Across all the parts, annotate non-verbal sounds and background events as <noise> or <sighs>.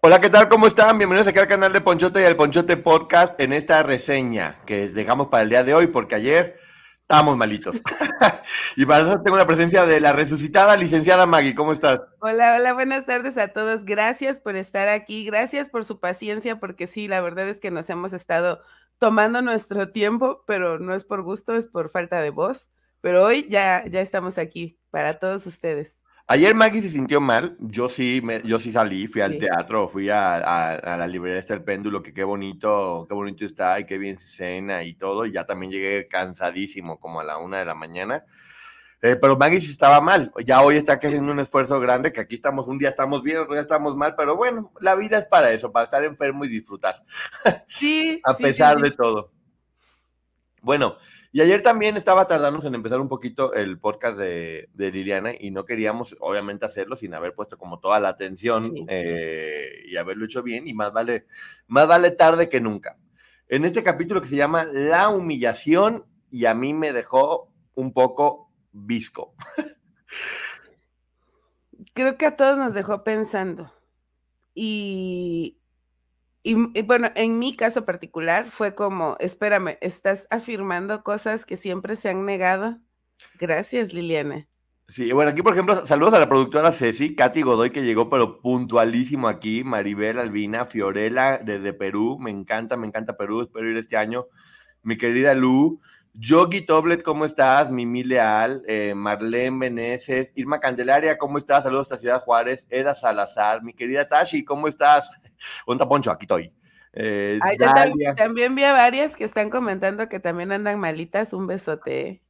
Hola, ¿qué tal? ¿Cómo están? Bienvenidos aquí al canal de Ponchote y al Ponchote Podcast en esta reseña que dejamos para el día de hoy porque ayer estábamos malitos. <laughs> <laughs> y para eso tengo la presencia de la resucitada licenciada Maggie. ¿Cómo estás? Hola, hola, buenas tardes a todos. Gracias por estar aquí. Gracias por su paciencia porque sí, la verdad es que nos hemos estado tomando nuestro tiempo, pero no es por gusto, es por falta de voz. Pero hoy ya, ya estamos aquí para todos ustedes. Ayer Maggie se sintió mal, yo sí, me, yo sí salí, fui al teatro, fui a, la librería del péndulo, que qué bonito, qué bonito está y qué bien se cena y todo, y ya también llegué cansadísimo, como a la una de la mañana. Eh, pero Maggie sí estaba mal, ya hoy está haciendo un esfuerzo grande, que aquí estamos, un día estamos bien, otro día estamos mal, pero bueno, la vida es para eso, para estar enfermo y disfrutar. Sí. <laughs> a pesar de todo. Bueno, y ayer también estaba tardándonos en empezar un poquito el podcast de, Liliana y no queríamos, obviamente, hacerlo sin haber puesto como toda la atención eh, y haberlo hecho bien y más vale, más vale tarde que nunca. En este capítulo que se llama La humillación y a mí me dejó un poco visco. Creo que a todos nos dejó pensando. Y y, bueno, en mi caso particular fue como, espérame, estás afirmando cosas que siempre se han negado. Gracias, Liliana. Sí, bueno, aquí por ejemplo, saludos a la productora Ceci, Katy Godoy que llegó pero puntualísimo aquí, Maribel Albina, Fiorella desde Perú, me encanta, me encanta Perú, espero ir este año, mi querida Lu, Yogi Toblet, ¿cómo estás? Mimi Leal, eh, Marlene Meneses, Irma Candelaria, ¿cómo estás? Saludos a Ciudad Juárez, Eda Salazar, mi querida Tashi, ¿cómo estás? <laughs> Un Poncho, aquí estoy. Eh, también, vi a varias que están comentando que también andan malitas. Un besote.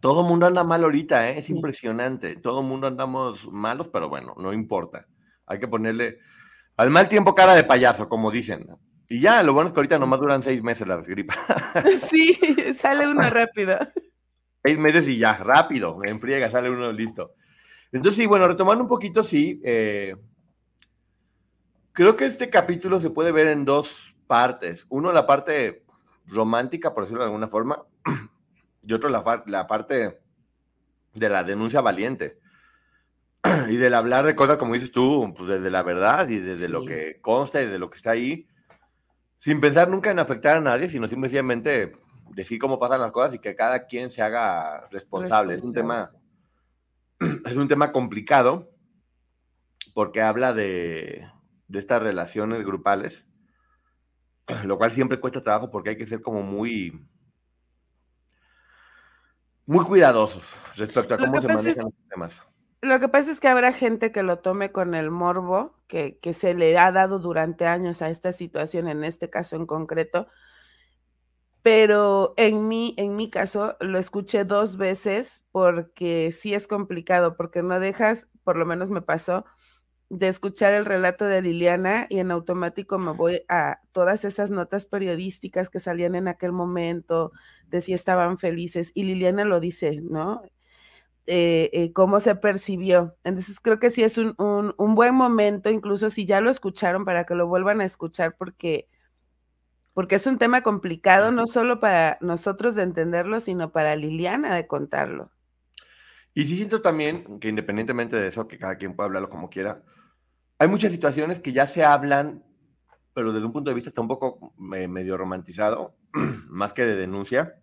Todo el mundo anda mal ahorita, ¿eh? es impresionante. Todo mundo andamos malos, pero bueno, no importa. Hay que ponerle al mal tiempo cara de payaso, como dicen. Y ya, lo bueno es que ahorita nomás duran seis meses las gripas. <laughs> Sí, sale uno rápido. Seis meses y ya, rápido, en friega, sale uno listo. Entonces, sí, bueno, retomando un poquito, sí, eh, Creo que este capítulo se puede ver en dos partes. Uno, la parte romántica, por decirlo de alguna forma, <clears throat> y otro, la, la parte de la denuncia valiente. <clears throat> Y del hablar de cosas, como dices tú, pues desde la verdad y desde lo que consta y de lo que está ahí, sin pensar nunca en afectar a nadie, sino simplemente decir cómo pasan las cosas y que cada quien se haga responsable. Es un tema, es un tema complicado porque habla de, de estas relaciones grupales, lo cual siempre cuesta trabajo porque hay que ser como muy, muy cuidadosos respecto a cómo se manejan los temas. Lo que pasa es que habrá gente que lo tome con el morbo que, que, se le ha dado durante años a esta situación, en este caso en concreto, pero en mi, en mi caso lo escuché dos veces porque sí es complicado, porque no dejas, por lo menos me pasó, de escuchar el relato de Liliana y en automático me voy a todas esas notas periodísticas que salían en aquel momento, de si estaban felices, y Liliana lo dice, ¿no? Eh, eh, cómo se percibió. Entonces creo que sí es un, un, buen momento, incluso si ya lo escucharon, para que lo vuelvan a escuchar, porque, porque es un tema complicado, no solo para nosotros de entenderlo, sino para Liliana de contarlo. Y sí siento también que independientemente de eso, que cada quien puede hablarlo como quiera, hay muchas situaciones que ya se hablan, pero desde un punto de vista está un poco eh, medio romantizado, <clears throat> más que de denuncia.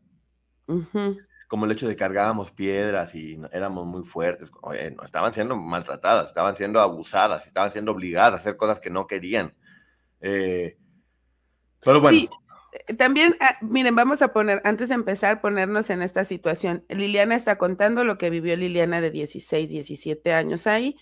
Como el hecho de cargábamos piedras y éramos muy fuertes. no, estaban siendo maltratadas, estaban siendo abusadas, estaban siendo obligadas a hacer cosas que no querían. Eh, pero bueno. Eh, también, ah, miren, vamos a poner, antes de empezar, ponernos en esta situación. Liliana está contando lo que vivió Liliana de 16, 17 años ahí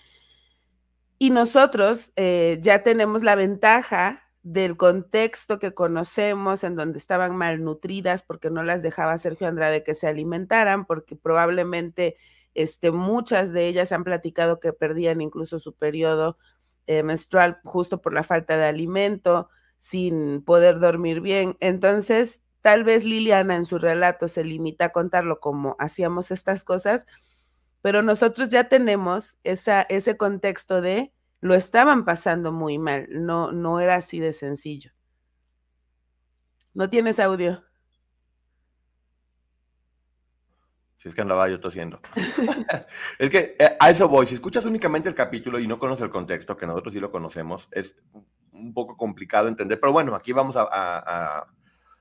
y nosotros eh, ya tenemos la ventaja del contexto que conocemos, en donde estaban malnutridas porque no las dejaba Sergio Andrade que se alimentaran, porque probablemente este, muchas de ellas han platicado que perdían incluso su periodo eh, menstrual justo por la falta de alimento, sin poder dormir bien. Entonces, tal vez Liliana en su relato se limita a contarlo como hacíamos estas cosas, pero nosotros ya tenemos esa, ese contexto de lo estaban pasando muy mal, no, no era así de sencillo. ¿No tienes audio? Si es que andaba yo tosiendo. <laughs> es que eh, a eso voy. Si escuchas únicamente el capítulo y no conoces el contexto, que nosotros sí lo conocemos, es un poco complicado entender. Pero bueno, aquí vamos a,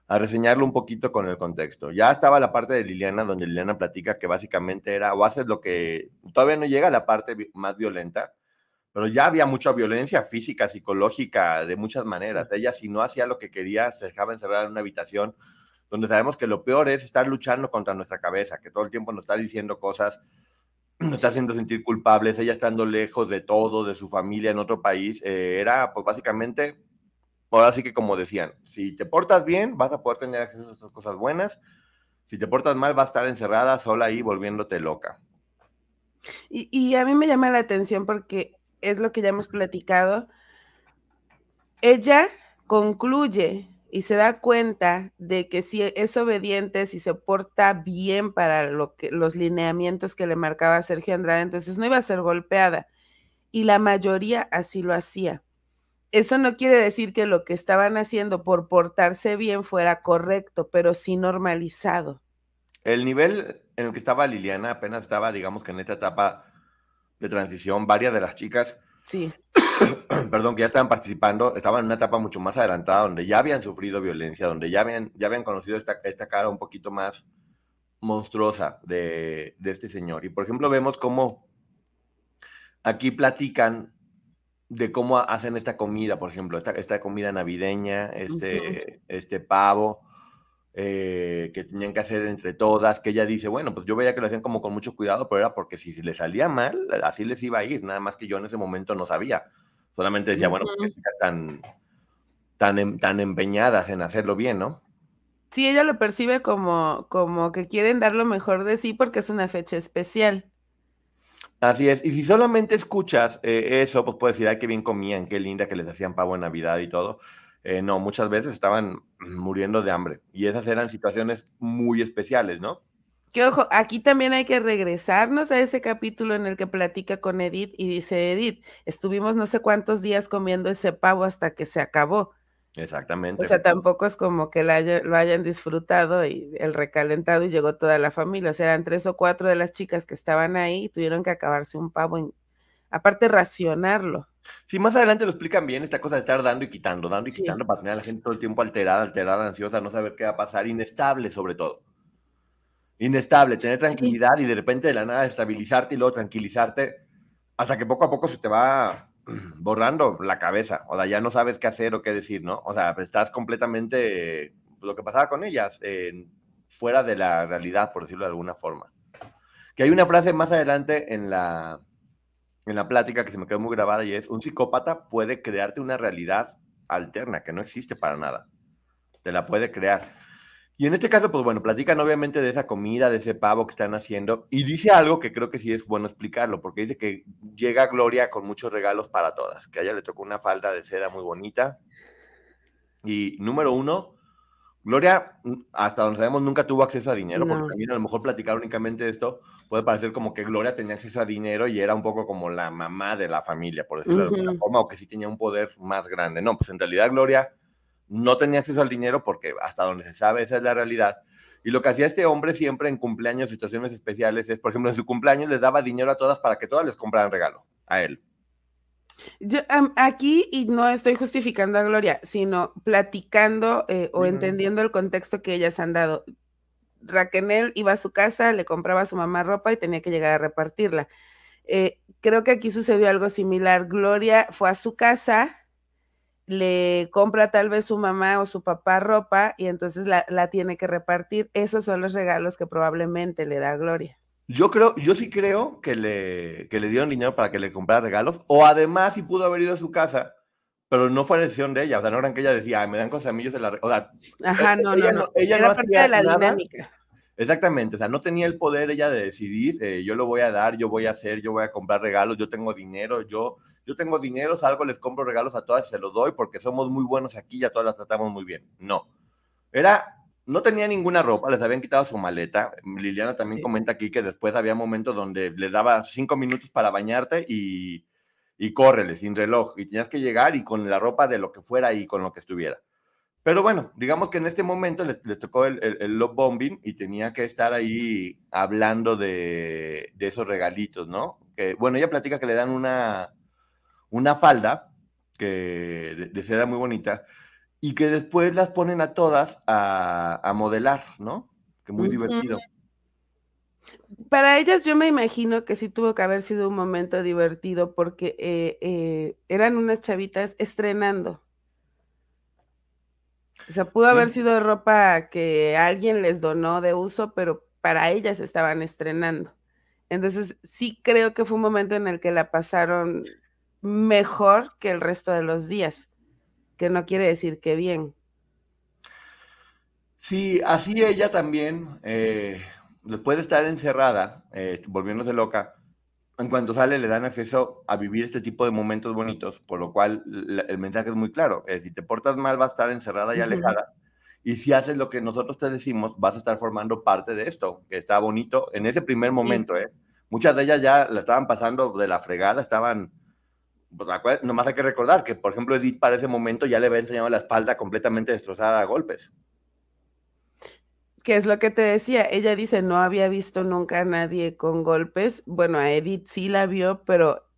a reseñarlo un poquito con el contexto. Ya estaba la parte de Liliana, donde Liliana platica que básicamente era o haces lo que todavía no llega a la parte más violenta, pero ya había mucha violencia física, psicológica, de muchas maneras. Ella, si no hacía lo que quería, se dejaba encerrar en una habitación donde sabemos que lo peor es estar luchando contra nuestra cabeza, que todo el tiempo nos está diciendo cosas, <clears throat> nos está haciendo sentir culpables, ella estando lejos de todo, de su familia en otro país, eh, era pues básicamente ahora sí que como decían, si te portas bien, vas a poder tener acceso a estas cosas buenas. Si te portas mal, vas a estar encerrada sola ahí volviéndote loca. Y, a mí me llama la atención porque es lo que ya hemos platicado. Ella concluye y se da cuenta de que si es obediente, si se porta bien para lo que, los lineamientos que le marcaba Sergio Andrade, entonces no iba a ser golpeada. Y la mayoría así lo hacía. Eso no quiere decir que lo que estaban haciendo por portarse bien fuera correcto, pero sí normalizado. El nivel en el que estaba Liliana apenas estaba, digamos que en esta etapa de transición, varias de las chicas, sí. <coughs> perdón, que ya estaban participando, estaban en una etapa mucho más adelantada, donde ya habían sufrido violencia, donde ya habían, ya habían conocido esta, esta cara un poquito más monstruosa de, de este señor. Y por ejemplo, vemos cómo aquí platican de cómo hacen esta comida, por ejemplo, esta, esta comida navideña, este, este pavo, eh, que tenían que hacer entre todas, que ella dice, bueno, pues yo veía que lo hacían como con mucho cuidado, pero era porque si le salía mal, así les iba a ir, nada más que yo en ese momento no sabía. Solamente decía, bueno, porque están tan, em, tan empeñadas en hacerlo bien, ¿no? Sí, ella lo percibe como, como que quieren dar lo mejor de sí porque es una fecha especial. Así es, y si solamente escuchas eh, eso, pues puedes decir, ay, qué bien comían, qué linda que les hacían pavo en Navidad y todo. Eh, no, muchas veces estaban muriendo de hambre y esas eran situaciones muy especiales, ¿no? Que ojo, aquí también hay que regresarnos a ese capítulo en el que platica con Edith y dice, Edith, estuvimos no sé cuántos días comiendo ese pavo hasta que se acabó. Exactamente. O sea, tampoco es como que lo hayan disfrutado y el recalentado y llegó toda la familia. O sea, eran tres o cuatro de las chicas que estaban ahí y tuvieron que acabarse un pavo, en, aparte racionarlo. Sí, más adelante lo explican bien, esta cosa de estar dando y quitando, dando y quitando para tener a la gente todo el tiempo alterada, alterada, ansiosa, no saber qué va a pasar, inestable sobre todo. Inestable, tener tranquilidad y de repente de la nada estabilizarte y luego tranquilizarte hasta que poco a poco se te va <clears throat> borrando la cabeza, o sea, ya no sabes qué hacer o qué decir, ¿no? O sea, estás completamente, lo que pasaba con ellas, fuera de la realidad, por decirlo de alguna forma. Que hay una frase más adelante en la, en la plática que se me quedó muy grabada y es, un psicópata puede crearte una realidad alterna que no existe para nada. Te la puede crear. Y en este caso, pues bueno, platican obviamente de esa comida, de ese pavo que están haciendo, y dice algo que creo que sí es bueno explicarlo, porque dice que llega Gloria con muchos regalos para todas, que a ella le tocó una falda de seda muy bonita. Y número uno, Gloria, hasta donde sabemos, nunca tuvo acceso a dinero, porque también a lo mejor platicar únicamente esto puede parecer como que Gloria tenía acceso a dinero y era un poco como la mamá de la familia, por decirlo de alguna forma, o que sí tenía un poder más grande. No, pues en realidad Gloria no tenía acceso al dinero porque hasta donde se sabe esa es la realidad. Y lo que hacía este hombre siempre en cumpleaños, situaciones especiales, es, por ejemplo, en su cumpleaños les daba dinero a todas para que todas les compraran regalo a él. Yo aquí, y no estoy justificando a Gloria, sino platicando eh, o entendiendo el contexto que ellas han dado. Raquel iba a su casa, le compraba a su mamá ropa y tenía que llegar a repartirla. Eh, creo que aquí sucedió algo similar. Gloria fue a su casa, le compra tal vez su mamá o su papá ropa y entonces la, tiene que repartir. Esos son los regalos que probablemente le da Gloria. Yo creo, yo sí creo que le, que le dieron dinero para que le comprara regalos, o además si pudo haber ido a su casa, pero no fue decisión de ella, o sea, no eran que ella decía, me dan cosas a mí, yo se la... O sea, Ajá, no, no, no, ella no parte de la dinámica. Exactamente, o sea, no tenía el poder ella de decidir, eh, yo lo voy a dar, yo voy a hacer, yo voy a comprar regalos, yo tengo dinero, yo, yo tengo dinero, salgo, les compro regalos a todas y se los doy porque somos muy buenos aquí y a todas las tratamos muy bien. No, era, no tenía ninguna ropa, les habían quitado su maleta. Liliana también comenta aquí que después había momentos donde les daba cinco minutos para bañarte y, y córrele, sin reloj, y tenías que llegar y con la ropa de lo que fuera y con lo que estuviera. Pero bueno, digamos que en este momento les, tocó el, el, love bombing y tenía que estar ahí hablando de, de, esos regalitos, ¿no? Que, bueno, ella platica que le dan una, una falda que de, seda muy bonita y que después las ponen a todas a, a modelar, ¿no? Que muy divertido. Para ellas yo me imagino que sí tuvo que haber sido un momento divertido porque eh, eh, eran unas chavitas estrenando. O sea, pudo haber sido ropa que alguien les donó de uso, pero para ellas estaban estrenando. Entonces, sí creo que fue un momento en el que la pasaron mejor que el resto de los días, que no quiere decir que bien. Sí, así ella también, eh, después de estar encerrada, eh, volviéndose loca, en cuanto sale le dan acceso a vivir este tipo de momentos bonitos, por lo cual el mensaje es muy claro. si te portas mal, vas a estar encerrada y alejada. Y si haces lo que nosotros te decimos, vas a estar formando parte de esto, que está bonito en ese primer momento. ¿eh? Muchas de ellas ya la estaban pasando de la fregada, estaban... Pues, nomás hay que recordar que, por ejemplo, Edith para ese momento ya le había enseñado la espalda completamente destrozada a golpes que es lo que te decía, ella dice, no había visto nunca a nadie con golpes. Bueno, a Edith sí la vio, pero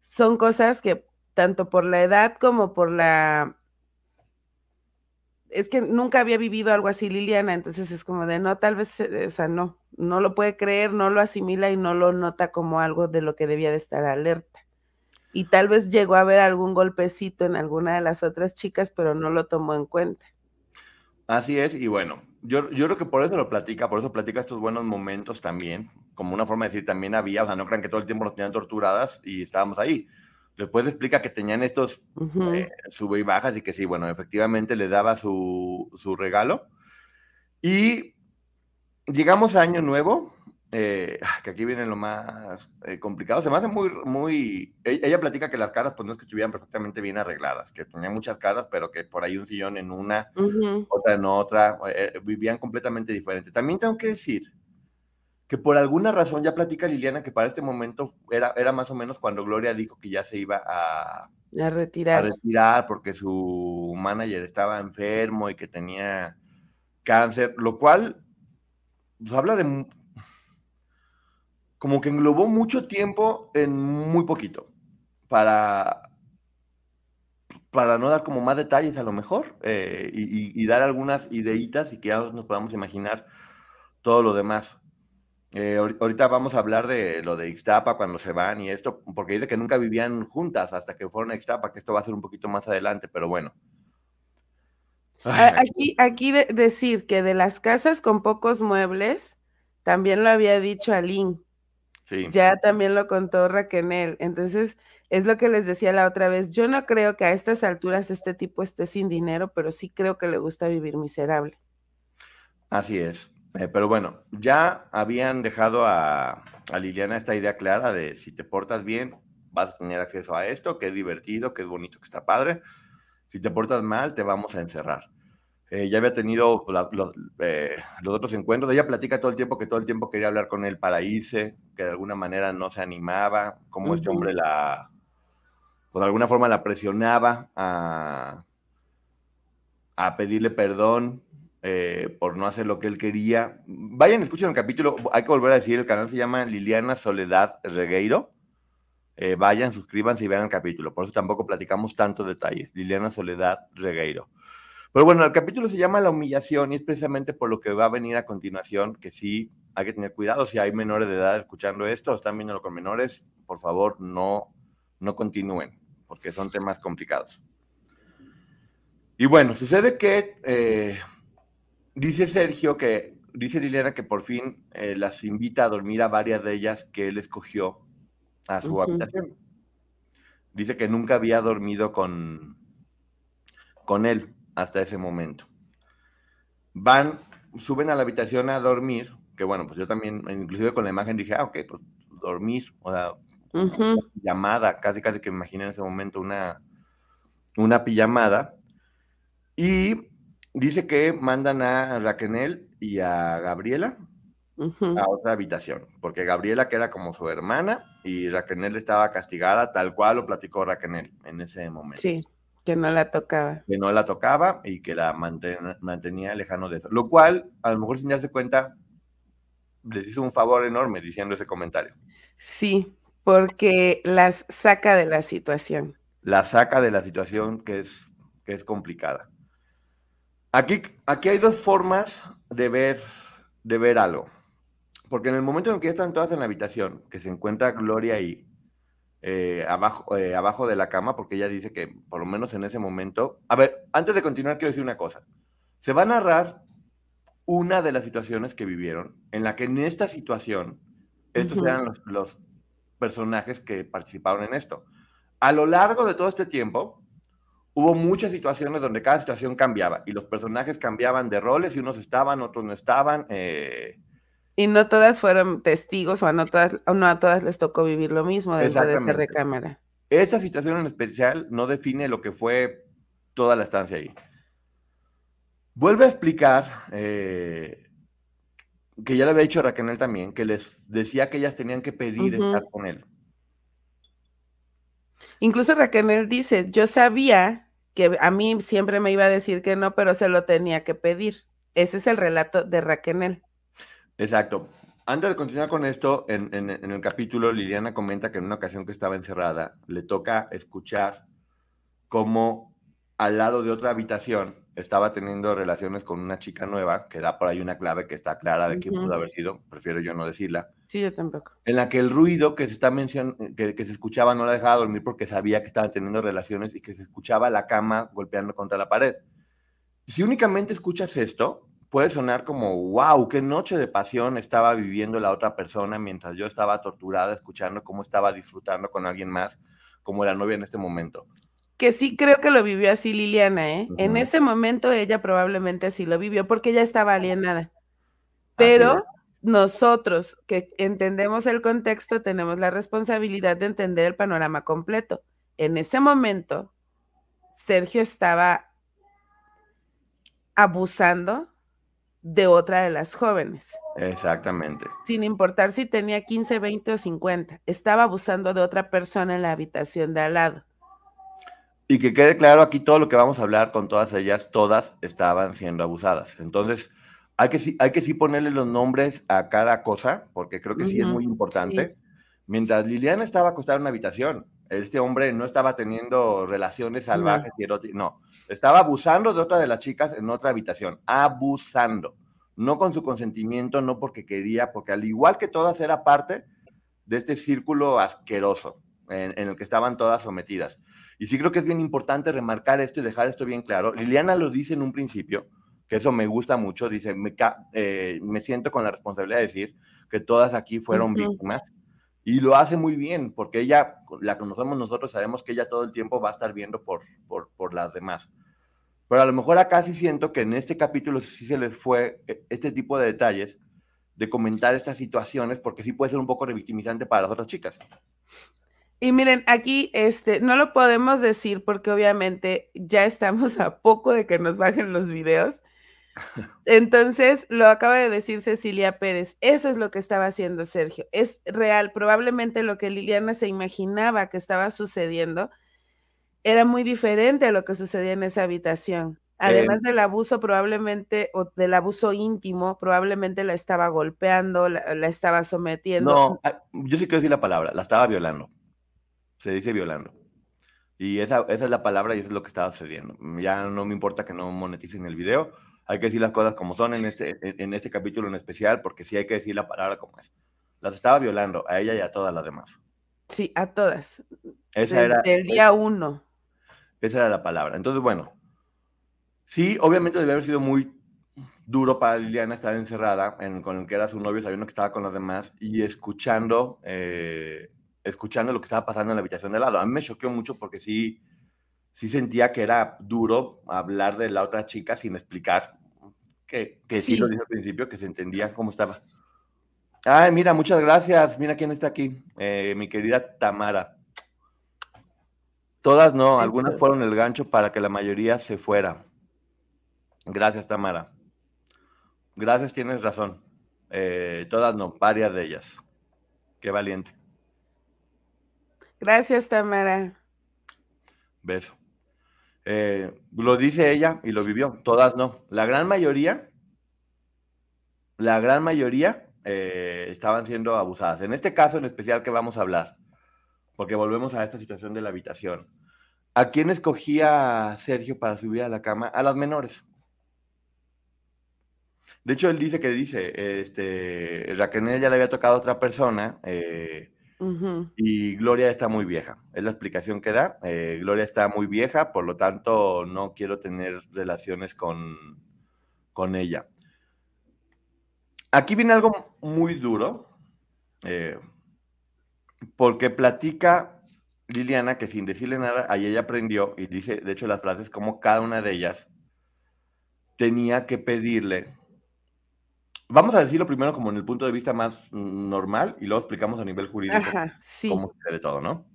son cosas que tanto por la edad como por la... Es que nunca había vivido algo así Liliana, entonces es como de, no, tal vez, eh, o sea, no, no lo puede creer, no lo asimila y no lo nota como algo de lo que debía de estar alerta. Y tal vez llegó a ver algún golpecito en alguna de las otras chicas, pero no lo tomó en cuenta. Así es, y bueno, yo, yo creo que por eso lo platica, por eso platica estos buenos momentos también, como una forma de decir, también había, o sea, no crean que todo el tiempo nos tenían torturadas y estábamos ahí. Después explica que tenían estos eh, sube y bajas y que sí, bueno, efectivamente le daba su, su regalo. Y llegamos a Año Nuevo, eh, ah, que aquí viene lo más eh, complicado. Se me hace muy, muy. E-, ella platica que las caras, pues no es que estuvieran perfectamente bien arregladas, que tenían muchas caras, pero que por ahí un sillón en una, otra en otra, eh, vivían completamente diferente. También tengo que decir que por alguna razón, ya platica Liliana que para este momento era, era más o menos cuando Gloria dijo que ya se iba a, a retirar. A retirar porque su manager estaba enfermo y que tenía cáncer, lo cual pues, habla de como que englobó mucho tiempo en muy poquito para, para no dar como más detalles a lo mejor eh, y, dar algunas ideitas y que ya nos podamos imaginar todo lo demás. Eh, ahorita vamos a hablar de lo de Ixtapa cuando se van y esto, porque dice que nunca vivían juntas hasta que fueron a Ixtapa, que esto va a ser un poquito más adelante, pero bueno. aquí, aquí decir que de las casas con pocos muebles, también lo había dicho Aline, ya también lo contó Raquel. Entonces, es lo que les decía la otra vez. Yo no creo que a estas alturas este tipo esté sin dinero, pero sí creo que le gusta vivir miserable. Así es. Eh, pero bueno, ya habían dejado a, a, Liliana esta idea clara de si te portas bien, vas a tener acceso a esto, que es divertido, que es bonito, que está padre. Si te portas mal, te vamos a encerrar. Eh, ya había tenido eh, los, otros encuentros. Ella platica todo el tiempo que todo el tiempo quería hablar con él para irse, que de alguna manera no se animaba, como este hombre la, pues de alguna forma la presionaba a, a pedirle perdón eh, por no hacer lo que él quería. Vayan, escuchen el capítulo. Hay que volver a decir, el canal se llama Liliana Soledad Regueiro. vayan, suscríbanse y vean el capítulo. Por eso tampoco platicamos tantos detalles. Liliana Soledad Regueiro. Pero bueno, el capítulo se llama La humillación y es precisamente por lo que va a venir a continuación, que sí hay que tener cuidado si hay menores de edad escuchando esto o están viéndolo con menores, por favor no, no continúen, porque son temas complicados. Y bueno, sucede que eh, dice Sergio que, dice Liliana que por fin eh, las invita a dormir a varias de ellas que él escogió a su habitación. Dice que nunca había dormido con, con él hasta ese momento. Van, suben a la habitación a dormir, que bueno, pues yo también, inclusive con la imagen dije, ah, ok, pues dormir, o sea, llamada, casi casi que me imaginé en ese momento una, una pijamada. Y dice que mandan a Raquel y a Gabriela a otra habitación, porque Gabriela, que era como su hermana, y Raquel estaba castigada, tal cual lo platicó Raquel en ese momento. Sí Que no la tocaba. Que no la tocaba y que la mantenía lejano de eso. Lo cual, a lo mejor sin darse cuenta, les hizo un favor enorme diciendo ese comentario. Sí, porque las saca de la situación. La saca de la situación que es, que es complicada. Aquí, aquí hay dos formas de ver, de ver algo. Porque en el momento en que están todas en la habitación, que se encuentra Gloria ahí, eh, abajo, eh, abajo de la cama, porque ella dice que por lo menos en ese momento. A ver, antes de continuar, quiero decir una cosa. Se va a narrar una de las situaciones que vivieron, en la que en esta situación, estos eran los, los, personajes que participaron en esto. A lo largo de todo este tiempo, hubo muchas situaciones donde cada situación cambiaba y los personajes cambiaban de roles y unos estaban, otros no estaban. Eh, y no todas fueron testigos o a no todas, no a todas les tocó vivir lo mismo dentro de esa recámara. Esta situación en especial no define lo que fue toda la estancia ahí. Vuelve a explicar, eh, que ya le había dicho Raquel también, que les decía que ellas tenían que pedir estar con él. Incluso Raquel dice, yo sabía que a mí siempre me iba a decir que no, pero se lo tenía que pedir. Ese es el relato de Raquel. Exacto. Antes de continuar con esto, en, el capítulo, Liliana comenta que en una ocasión que estaba encerrada, le toca escuchar cómo al lado de otra habitación estaba teniendo relaciones con una chica nueva, que da por ahí una clave que está clara de quién pudo haber sido, prefiero yo no decirla. Sí, yo tampoco. En la que el ruido que se está que, que, se escuchaba no la dejaba dormir porque sabía que estaban teniendo relaciones y que se escuchaba la cama golpeando contra la pared. Si únicamente escuchas esto, puede sonar como, wow, qué noche de pasión estaba viviendo la otra persona mientras yo estaba torturada escuchando cómo estaba disfrutando con alguien más, como la novia en este momento. Que sí creo que lo vivió así Liliana, ¿eh? En ese momento ella probablemente así lo vivió porque ella estaba alienada. Pero nosotros que entendemos el contexto tenemos la responsabilidad de entender el panorama completo. En ese momento, Sergio estaba abusando de otra de las jóvenes. Exactamente. Sin importar si tenía 15, 20 o 50. Estaba abusando de otra persona en la habitación de al lado. Y que quede claro aquí todo lo que vamos a hablar con todas ellas, todas estaban siendo abusadas. Entonces, hay que, hay que sí ponerle los nombres a cada cosa, porque creo que sí es muy importante. Mientras Liliana estaba acostada en una habitación, este hombre no estaba teniendo relaciones salvajes y eróticas, no, estaba abusando de otra de las chicas en otra habitación, abusando, no con su consentimiento, no porque quería, porque al igual que todas era parte de este círculo asqueroso en, el que estaban todas sometidas. Y sí creo que es bien importante remarcar esto y dejar esto bien claro. Liliana lo dice en un principio, que eso me gusta mucho, dice, me, eh, me siento con la responsabilidad de decir que todas aquí fueron víctimas y lo hace muy bien, porque ella, la conocemos nosotros, sabemos que ella todo el tiempo va a estar viendo por, por, por las demás. Pero a lo mejor acá sí siento que en este capítulo sí se les fue eh, este tipo de detalles de comentar estas situaciones, porque sí puede ser un poco revictimizante para las otras chicas. Y miren, aquí este, no lo podemos decir porque obviamente ya estamos a poco de que nos bajen los videos, entonces, lo acaba de decir Cecilia Pérez, eso es lo que estaba haciendo Sergio, es real, probablemente lo que Liliana se imaginaba que estaba sucediendo era muy diferente a lo que sucedía en esa habitación. Además del abuso probablemente, o del abuso íntimo, probablemente la estaba golpeando, la, estaba sometiendo. No, ah, yo sí quiero decir la palabra, la estaba violando. Se dice violando. Y esa, esa es la palabra y eso es lo que estaba sucediendo. Ya no me importa que no moneticen el video, hay que decir las cosas como son en este, en este capítulo en especial, porque sí hay que decir la palabra como es. Las estaba violando a ella y a todas las demás. Sí, a todas. Esa era, el día uno. Esa era la palabra. Entonces, bueno, sí, obviamente debe haber sido muy duro para Liliana estar encerrada con el que era su novio, sabiendo que estaba con las demás y escuchando, eh, escuchando lo que estaba pasando en la habitación de lado. A mí me choqueó mucho porque sí, sí sentía que era duro hablar de la otra chica sin explicar que, sí. lo dije al principio, que se entendía cómo estaba. Ay, mira, muchas gracias. Mira quién está aquí. Eh, mi querida Tamara. Todas no, algunas fueron el gancho para que la mayoría se fuera. Gracias, Tamara. Gracias, tienes razón. Eh, todas no, varias de ellas. Qué valiente. Gracias, Tamara. Beso. Eh, lo dice ella y lo vivió, todas no. La gran mayoría, la gran mayoría eh, estaban siendo abusadas. En este caso en especial que vamos a hablar, porque volvemos a esta situación de la habitación. ¿A quién escogía Sergio para subir a la cama? A las menores. De hecho, él dice que dice, este, Raquel ya le había tocado a otra persona eh, y Gloria está muy vieja. Es la explicación que da. Eh, Gloria está muy vieja, por lo tanto no quiero tener relaciones con, con ella. Aquí viene algo muy duro, eh, porque platica Liliana que sin decirle nada, ahí ella aprendió y dice, de hecho, las frases como cada una de ellas tenía que pedirle. Vamos a decirlo primero como en el punto de vista más normal y luego explicamos a nivel jurídico cómo se todo, ¿no?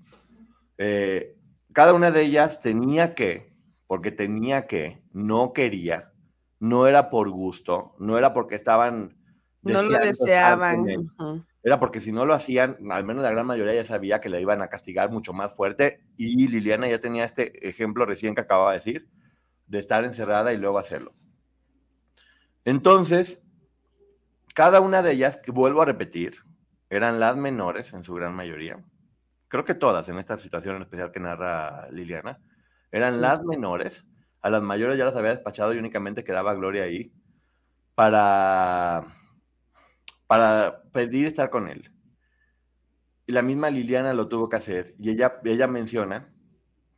Eh, cada una de ellas tenía que, porque tenía que, no quería, no era por gusto, no era porque estaban no lo deseaban. Era porque si no lo hacían, al menos la gran mayoría ya sabía que le iban a castigar mucho más fuerte y Liliana ya tenía este ejemplo recién que acababa de decir, de estar encerrada y luego hacerlo. Entonces, cada una de ellas, que vuelvo a repetir, eran las menores en su gran mayoría. Creo que todas en esta situación en especial que narra Liliana, eran las menores. A las mayores ya las había despachado y únicamente quedaba Gloria ahí para para pedir estar con él. Y la misma Liliana lo tuvo que hacer. Y ella, ella menciona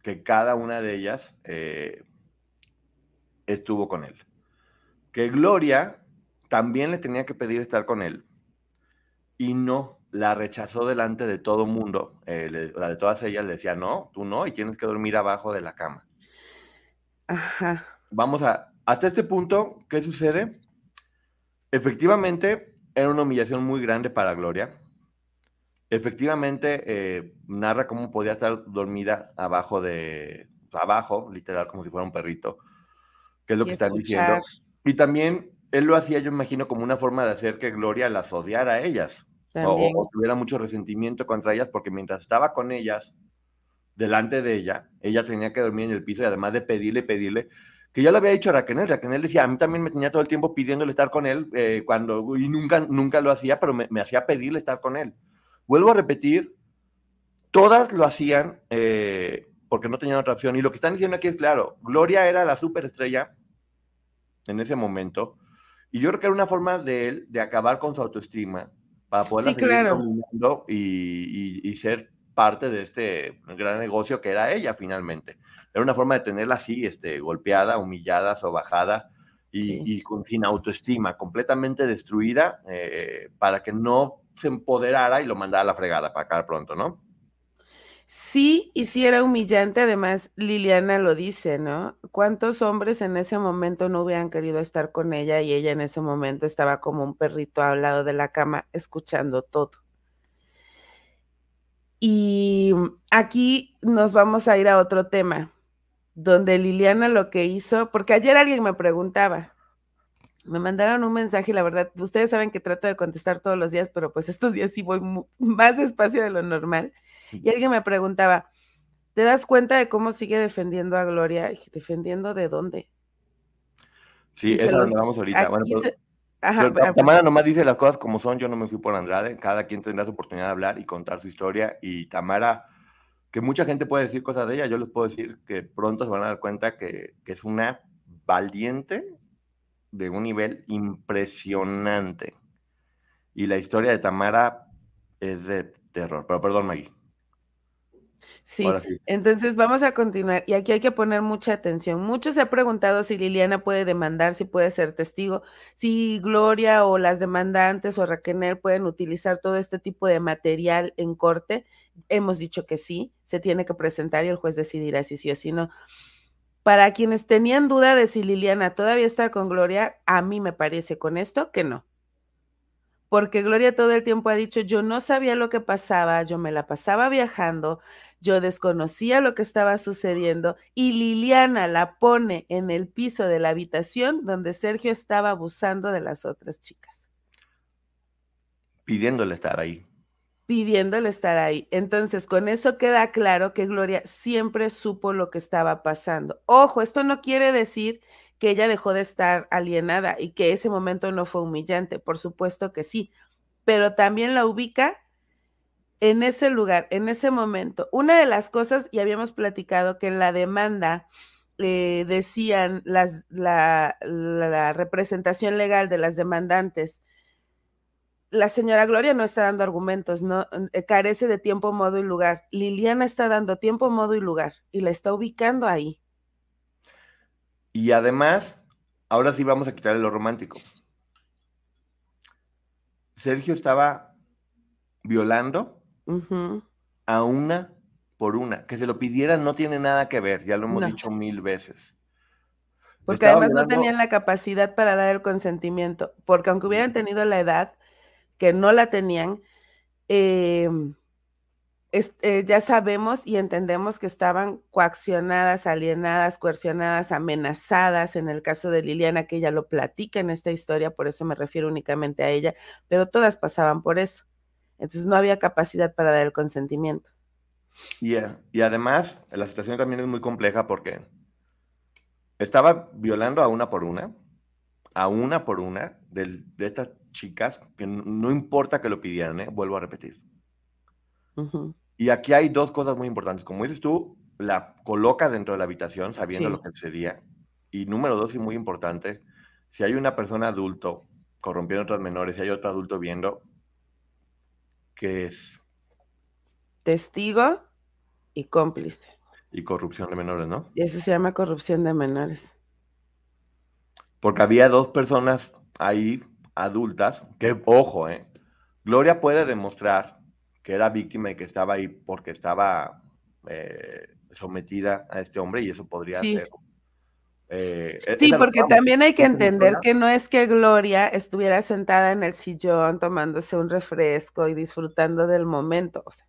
que cada una de ellas eh, estuvo con él. Que Gloria también le tenía que pedir estar con él. Y no, la rechazó delante de todo mundo. Eh, la de todas ellas le decía, no, tú no, y tienes que dormir abajo de la cama. Ajá. Vamos a, hasta este punto, ¿qué sucede? Efectivamente, era una humillación muy grande para Gloria. Efectivamente, eh, narra cómo podía estar dormida abajo de, abajo, literal, como si fuera un perrito, que es lo que están diciendo. Y también él lo hacía, yo imagino, como una forma de hacer que Gloria las odiara a ellas, o, tuviera mucho resentimiento contra ellas, porque mientras estaba con ellas, delante de ella, ella tenía que dormir en el piso y además de pedirle, pedirle, que ya lo había dicho Raquel, Raquel decía, a mí también me tenía todo el tiempo pidiéndole estar con él, eh, cuando, y nunca, nunca lo hacía, pero me, hacía pedirle estar con él. Vuelvo a repetir, todas lo hacían eh, porque no tenían otra opción, y lo que están diciendo aquí es claro, Gloria era la superestrella en ese momento, y yo creo que era una forma de él de acabar con su autoestima, para poder sí, claro. y, y ser parte de este gran negocio que era ella finalmente. Era una forma de tenerla así, este, golpeada, humillada, sobajada y, con, sin autoestima, completamente destruida eh, para que no se empoderara y lo mandara a la fregada para acá pronto, ¿no? Sí, y sí era humillante, además Liliana lo dice, ¿no? ¿Cuántos hombres en ese momento no hubieran querido estar con ella y ella en ese momento estaba como un perrito al lado de la cama escuchando todo? Y aquí nos vamos a ir a otro tema, donde Liliana lo que hizo, porque ayer alguien me preguntaba, me mandaron un mensaje y la verdad, ustedes saben que trato de contestar todos los días, pero pues estos días sí voy más despacio de lo normal. Y alguien me preguntaba, ¿te das cuenta de cómo sigue defendiendo a Gloria? ¿Defendiendo de dónde? Sí, eso es donde vamos ahorita. Bueno, Tamara nomás dice las cosas como son, yo no me fui por Andrade, cada quien tendrá su oportunidad de hablar y contar su historia y Tamara, que mucha gente puede decir cosas de ella, yo les puedo decir que pronto se van a dar cuenta que, que es una valiente de un nivel impresionante. Y la historia de Tamara es de terror, pero perdón Maggie. Sí, entonces vamos a continuar y aquí hay que poner mucha atención. Muchos se han preguntado si Liliana puede demandar, si puede ser testigo, si Gloria o las demandantes o Raquel pueden utilizar todo este tipo de material en corte. Hemos dicho que sí, se tiene que presentar y el juez decidirá si sí o si no. Para quienes tenían duda de si Liliana todavía está con Gloria, a mí me parece con esto que no porque Gloria todo el tiempo ha dicho, yo no sabía lo que pasaba, yo me la pasaba viajando, yo desconocía lo que estaba sucediendo y Liliana la pone en el piso de la habitación donde Sergio estaba abusando de las otras chicas. Pidiéndole estar ahí. pidiéndole estar ahí. Entonces, con eso queda claro que Gloria siempre supo lo que estaba pasando. Ojo, esto no quiere decir que ella dejó de estar alienada y que ese momento no fue humillante, por supuesto que sí, pero también la ubica en ese lugar, en ese momento. Una de las cosas, y habíamos platicado que en la demanda eh, decían las, la, la representación legal de las demandantes, la señora Gloria no está dando argumentos, no eh, carece de tiempo, modo y lugar. Liliana está dando tiempo, modo y lugar y la está ubicando ahí. Y además, ahora sí vamos a quitarle lo romántico. Sergio estaba violando a una por una. Que se lo pidieran no tiene nada que ver, ya lo hemos dicho mil veces. Porque además no tenían la capacidad para dar el consentimiento, porque aunque hubieran tenido la edad, que no la tenían, em, eh, ya sabemos y entendemos que estaban coaccionadas, alienadas, coercionadas, amenazadas, en el caso de Liliana, que ella lo platica en esta historia, por eso me refiero únicamente a ella, pero todas pasaban por eso. Entonces no había capacidad para dar el consentimiento. y además, la situación también es muy compleja porque estaba violando a una por una, a una por una de, de estas chicas, que no importa que lo pidieran, ¿eh? vuelvo a repetir. Y aquí hay dos cosas muy importantes. Como dices tú, la coloca dentro de la habitación sabiendo lo que sería. Y número dos, y muy importante, si hay una persona adulto corrompiendo a otros menores y hay otro adulto viendo, que es? Testigo y cómplice. Y corrupción de menores, ¿no? Y eso se llama corrupción de menores. Porque había dos personas ahí adultas, que ojo, eh, Gloria puede demostrar que era víctima y que estaba ahí porque estaba eh, sometida a este hombre y eso podría ser. Eh, e-, sí, porque también hay que entender que no es que Gloria estuviera sentada en el sillón tomándose un refresco y disfrutando del momento. O sea,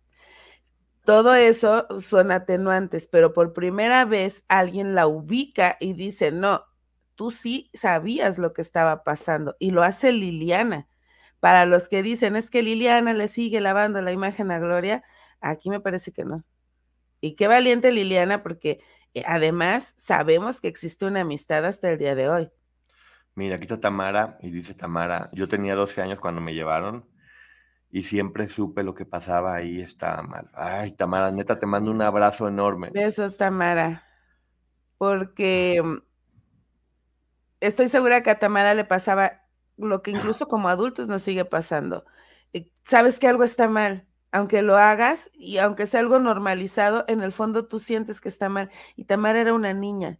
todo eso son atenuantes, pero por primera vez alguien la ubica y dice, no, tú sí sabías lo que estaba pasando y lo hace Liliana. Para los que dicen es que Liliana le sigue lavando la imagen a Gloria, aquí me parece que no. Y qué valiente Liliana, porque eh, además sabemos que existe una amistad hasta el día de hoy. Mira, aquí está Tamara y dice Tamara, yo tenía 12 años cuando me llevaron y siempre supe lo que pasaba ahí, estaba mal. Ay, Tamara, neta, te mando un abrazo enorme. Besos, Tamara, porque estoy segura que a Tamara le pasaba lo que incluso como adultos nos sigue pasando. Eh, sabes que algo está mal, aunque lo hagas y aunque sea algo normalizado, en el fondo tú sientes que está mal. Y Tamara era una niña.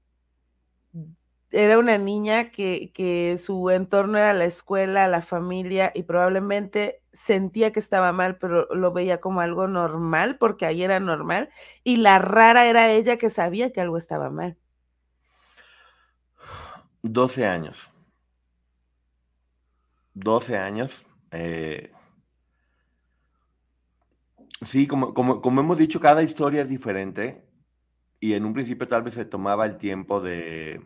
Era una niña que, que su entorno era la escuela, la familia, y probablemente sentía que estaba mal, pero lo veía como algo normal, porque ahí era normal, y la rara era ella que sabía que algo estaba mal. 12 años. 12 años. Eh, sí, como, como, hemos dicho, cada historia es diferente y en un principio tal vez se tomaba el tiempo de,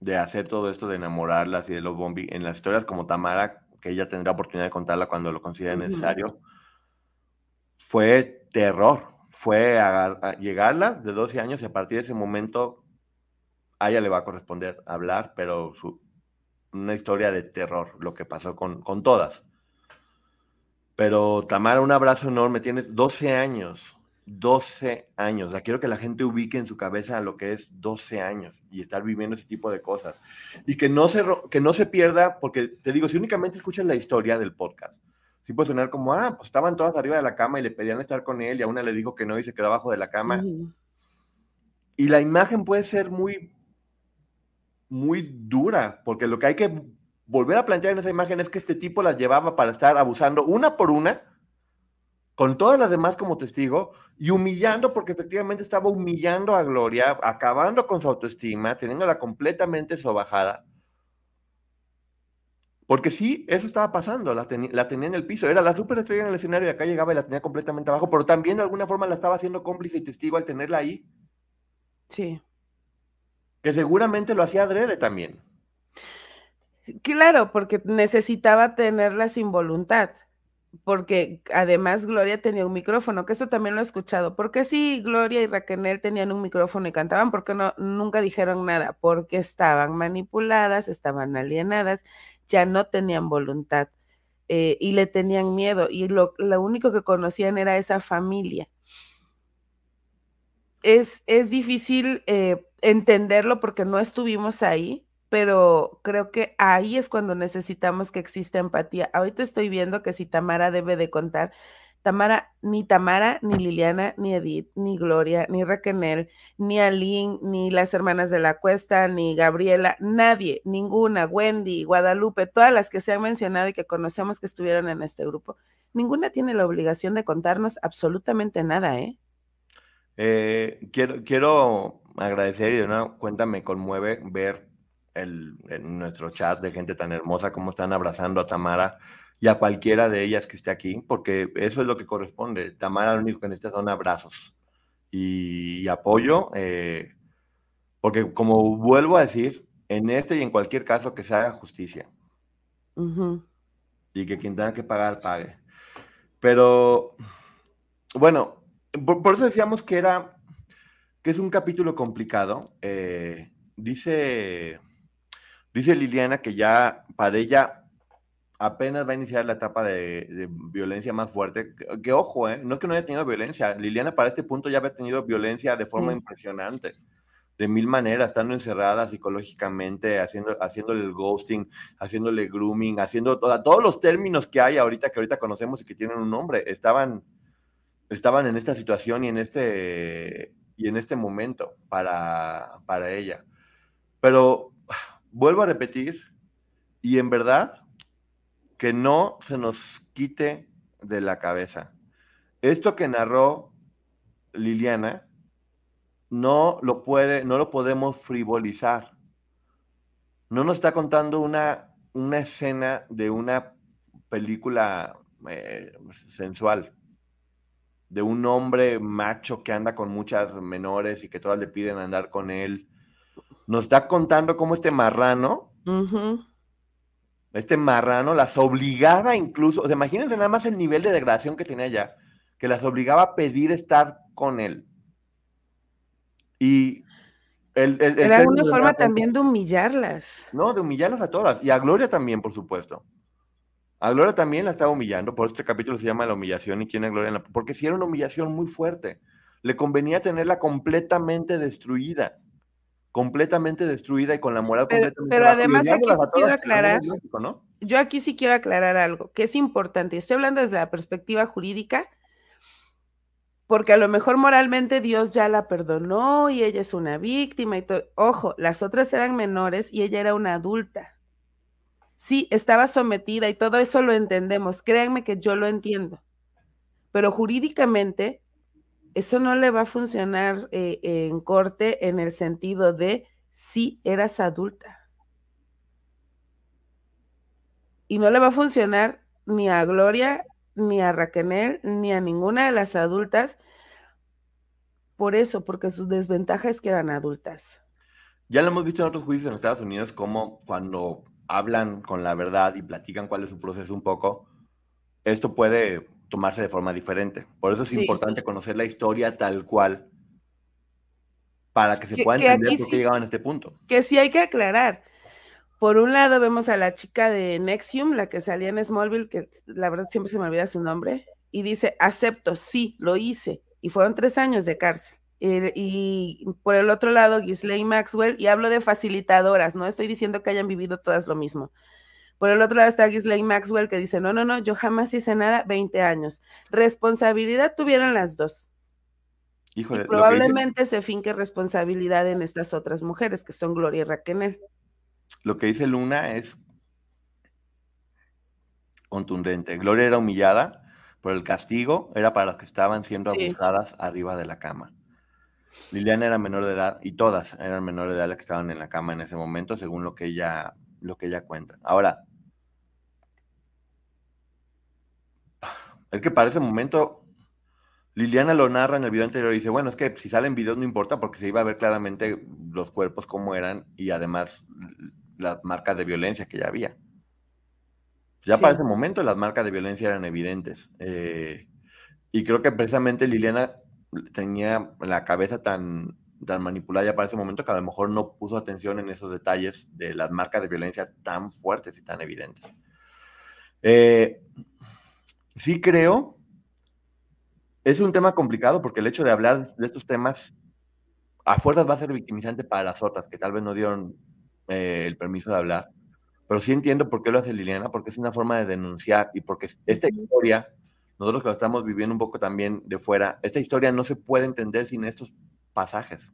de hacer todo esto, de enamorarlas y de los bombi. En las historias como Tamara, que ella tendrá oportunidad de contarla cuando lo considere necesario, fue terror. Fue a, llegarla de 12 años y a partir de ese momento a ella le va a corresponder hablar, pero una historia de terror, lo que pasó con, con todas. Pero Tamara, un abrazo enorme, tienes 12 años, 12 años. La quiero que la gente ubique en su cabeza lo que es 12 años y estar viviendo ese tipo de cosas. Y que no se, que no se pierda, porque te digo, si únicamente escuchas la historia del podcast, sí puede sonar como, ah, pues estaban todas arriba de la cama y le pedían estar con él y a una le dijo que no y se quedó abajo de la cama. Y la imagen puede ser muy muy dura, porque lo que hay que volver a plantear en esa imagen es que este tipo las llevaba para estar abusando una por una, con todas las demás como testigo, y humillando, porque efectivamente estaba humillando a Gloria, acabando con su autoestima, teniéndola completamente sobajada. Porque sí, eso estaba pasando, la, la tenía en el piso, era la superestrella en el escenario y acá llegaba y la tenía completamente abajo, pero también de alguna forma la estaba haciendo cómplice y testigo al tenerla ahí. Sí. Que seguramente lo hacía adrede también. Claro, porque necesitaba tenerla sin voluntad. porque además Gloria tenía un micrófono, que esto también lo he escuchado. ¿Por qué si Gloria y Raquel tenían un micrófono y cantaban? ¿Por qué no, nunca dijeron nada? Porque estaban manipuladas, estaban alienadas, ya no tenían voluntad eh, y le tenían miedo y lo, único que conocían era esa familia. Es, es difícil eh, entenderlo porque no estuvimos ahí, pero creo que ahí es cuando necesitamos que exista empatía. Ahorita estoy viendo que si Tamara debe de contar, Tamara, ni Tamara, ni Liliana, ni Edith, ni Gloria, ni Raquel, ni Aline, ni las hermanas de la Cuesta, ni Gabriela, nadie, ninguna, Wendy, Guadalupe, todas las que se han mencionado y que conocemos que estuvieron en este grupo, ninguna tiene la obligación de contarnos absolutamente nada, ¿eh? Eh quiero, quiero agradecer y de una cuenta me conmueve ver el, en nuestro chat de gente tan hermosa como están abrazando a Tamara y a cualquiera de ellas que esté aquí, porque eso es lo que corresponde. Tamara lo único que necesita son abrazos y, apoyo, eh, porque como vuelvo a decir, en este y en cualquier caso que se haga justicia. Y que quien tenga que pagar, pague. Pero, bueno, por, eso decíamos que era, que es un capítulo complicado. Eh, dice Dice Liliana que ya para ella apenas va a iniciar la etapa de, violencia más fuerte. Que, ojo, ¿eh? no es que no haya tenido violencia. Liliana para este punto ya había tenido violencia de forma impresionante, de mil maneras, estando encerrada psicológicamente, haciendo, haciéndole el ghosting, haciéndole grooming, haciendo todos los términos que hay ahorita, que ahorita conocemos y que tienen un nombre, estaban, estaban en esta situación y en este, y en este momento para, para ella. Pero <sighs> vuelvo a repetir, y en verdad, que no se nos quite de la cabeza. Esto que narró Liliana, no lo puede, no lo podemos frivolizar. No nos está contando una, una escena de una película eh, sensual, de un hombre macho que anda con muchas menores y que todas le piden andar con él nos está contando cómo este marrano, este marrano las obligaba incluso, o sea, imagínense nada más el nivel de degradación que tenía ella, que las obligaba a pedir estar con él. Y el, Era una forma también de humillarlas. No, de humillarlas a todas. Y a Gloria también, por supuesto. A Gloria también la estaba humillando, por este capítulo se llama La humillación y quién es Gloria, porque si era una humillación muy fuerte. Le convenía tenerla completamente destruida completamente destruida y con la moral completamente Pero además aquí sí quiero aclarar, yo aquí sí quiero aclarar algo, que es importante, estoy hablando desde la perspectiva jurídica, porque a lo mejor moralmente Dios ya la perdonó y ella es una víctima y todo. Ojo, las otras eran menores y ella era una adulta. Sí, estaba sometida y todo eso lo entendemos, créanme que yo lo entiendo, pero jurídicamente eso no le va a funcionar eh, en corte en el sentido de si eras adulta. Y no le va a funcionar ni a Gloria, ni a Raquel, ni a ninguna de las adultas. Por eso, porque sus desventajas es que eran adultas. Ya lo hemos visto en otros juicios en Estados Unidos, como cuando hablan con la verdad y platican cuál es su proceso un poco, esto puede tomarse de forma diferente. Por eso es importante conocer la historia tal cual para que se pueda entender por qué llegaban a este punto. Que sí hay que aclarar. Por un lado vemos a la chica de Nexium, la que salía en Smallville, que la verdad siempre se me olvida su nombre, y dice, acepto, sí, lo hice. Y fueron tres años de cárcel. Y por el otro lado, Ghislaine Maxwell, y hablo de facilitadoras, no estoy diciendo que hayan vivido todas lo mismo. Por el otro lado está Ghislaine Maxwell que dice, no, no, no, yo jamás hice nada, 20 años. Responsabilidad tuvieron las dos. Híjole, probablemente se finque responsabilidad en estas otras mujeres, que son Gloria y Raquel. Lo que dice Luna es contundente. Gloria era humillada, pero el castigo era para las que estaban siendo abusadas arriba de la cama. Liliana era menor de edad y todas eran menores de edad las que estaban en la cama en ese momento, según lo que ella, lo que ella cuenta. Ahora, <sighs> Es que para ese momento, Liliana lo narra en el video anterior y dice, bueno, es que si salen videos no importa porque se iba a ver claramente los cuerpos cómo eran y además las marcas de violencia que ya había. Ya para ese momento las marcas de violencia eran evidentes. Eh, y creo que precisamente Liliana tenía la cabeza tan, tan manipulada ya para ese momento que a lo mejor no puso atención en esos detalles de las marcas de violencia tan fuertes y tan evidentes. Eh, sí creo, es un tema complicado porque el hecho de hablar de estos temas a fuerzas va a ser victimizante para las otras que tal vez no dieron eh, el permiso de hablar. Pero sí entiendo por qué lo hace Liliana, porque es una forma de denunciar y porque esta historia, nosotros que lo estamos viviendo un poco también de fuera, esta historia no se puede entender sin estos pasajes.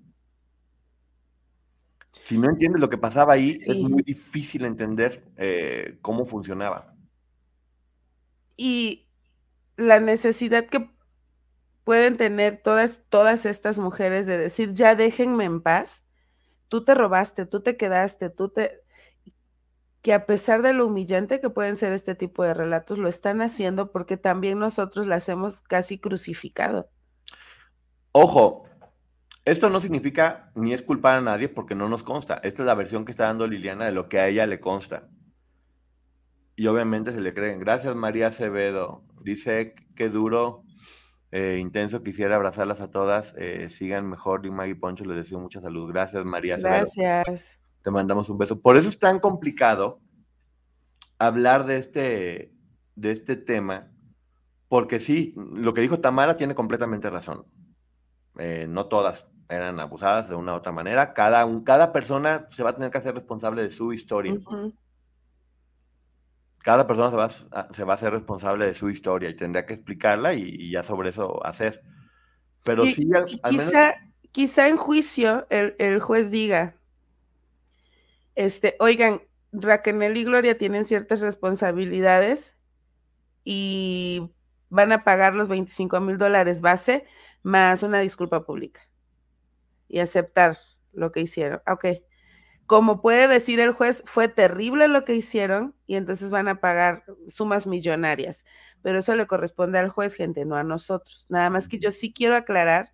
Si no entiendes lo que pasaba ahí, es muy difícil entender eh, cómo funcionaba. Y la necesidad que pueden tener todas, todas estas mujeres de decir, ya déjenme en paz, tú te robaste, tú te quedaste, tú te... que a pesar de lo humillante que pueden ser este tipo de relatos, lo están haciendo porque también nosotros las hemos casi crucificado. Ojo, esto no significa ni es culpar a nadie porque no nos consta. Esta es la versión que está dando Liliana de lo que a ella le consta. Y obviamente se le creen. Gracias María Acevedo. Dice que duro, eh, intenso, quisiera abrazarlas a todas. Eh, sigan mejor. Y Maggie Poncho les deseo mucha salud. Gracias María Acevedo. Gracias. Te mandamos un beso. Por eso es tan complicado hablar de este, de este tema. Porque sí, lo que dijo Tamara tiene completamente razón. Eh, no todas, eran abusadas de una u otra manera. Cada, cada persona se va a tener que hacer responsable de su historia. Cada persona se va, se va a hacer responsable de su historia y tendría que explicarla y, ya sobre eso hacer. Pero sí, quizá, quizá en juicio el, juez diga, este, oigan, Raquel y Gloria tienen ciertas responsabilidades y van a pagar los 25 mil dólares base más una disculpa pública y aceptar lo que hicieron. Ok. Como puede decir el juez, fue terrible lo que hicieron y entonces van a pagar sumas millonarias. Pero eso le corresponde al juez, gente, no a nosotros. Nada más que yo sí quiero aclarar,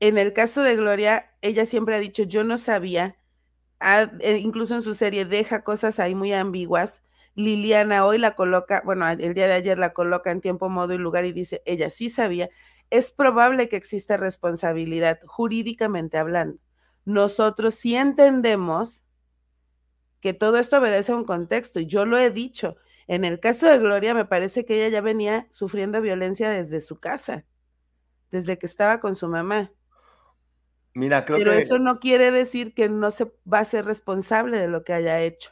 en el caso de Gloria, ella siempre ha dicho, yo no sabía, e incluso en su serie deja cosas ahí muy ambiguas. Liliana hoy la coloca, bueno, el día de ayer la coloca en tiempo, modo y lugar y dice, ella sí sabía es probable que exista responsabilidad jurídicamente hablando. Nosotros sí entendemos que todo esto obedece a un contexto y yo lo he dicho. En el caso de Gloria, me parece que ella ya venía sufriendo violencia desde su casa, desde que estaba con su mamá. Mira, creo Pero eso no quiere decir que no se va a ser responsable de lo que haya hecho.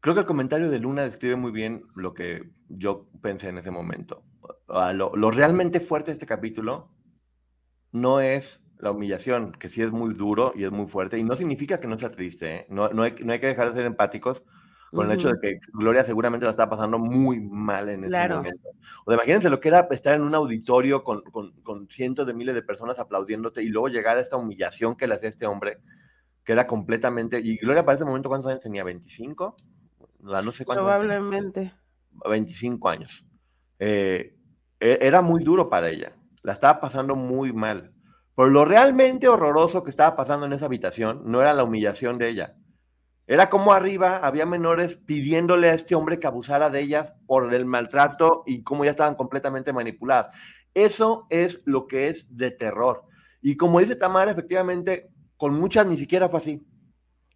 Creo que el comentario de Luna describe muy bien lo que yo pensé en ese momento. Lo, realmente fuerte de este capítulo no es la humillación, que sí es muy duro y es muy fuerte, y no significa que no sea triste, ¿eh? no, hay, que dejar de ser empáticos con el hecho de que Gloria seguramente la estaba pasando muy mal en ese momento. O imagínense lo que era estar en un auditorio con, cientos de miles de personas aplaudiéndote y luego llegar a esta humillación que le hacía este hombre, que era completamente... Y Gloria para ese momento, ¿cuántos años tenía? ¿25? no sé Probablemente. 25 años. Eh, e, era muy duro para ella. La estaba pasando muy mal. Pero lo realmente horroroso que estaba pasando en esa habitación no era la humillación de ella. Era como arriba había menores pidiéndole a este hombre que abusara de ellas por el maltrato y como ya estaban completamente manipuladas. Eso es lo que es de terror. Y como dice Tamara, efectivamente, con muchas ni siquiera fue así.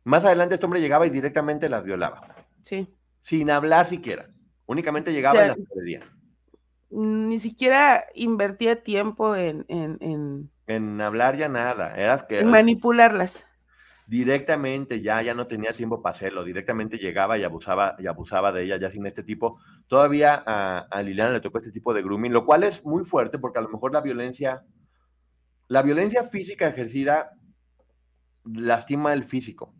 Más adelante este hombre llegaba y directamente las violaba. Sí. Sin hablar siquiera. Únicamente llegaba y las. Ni siquiera invertía tiempo en, en, en... hablar ya nada. Eras que... En manipularlas. Directamente ya, ya no tenía tiempo para hacerlo. Directamente llegaba y abusaba, y abusaba de ella ya sin este tipo. Todavía a, a Liliana le tocó este tipo de grooming, lo cual es muy fuerte porque a lo mejor la violencia, la violencia física ejercida lastima el físico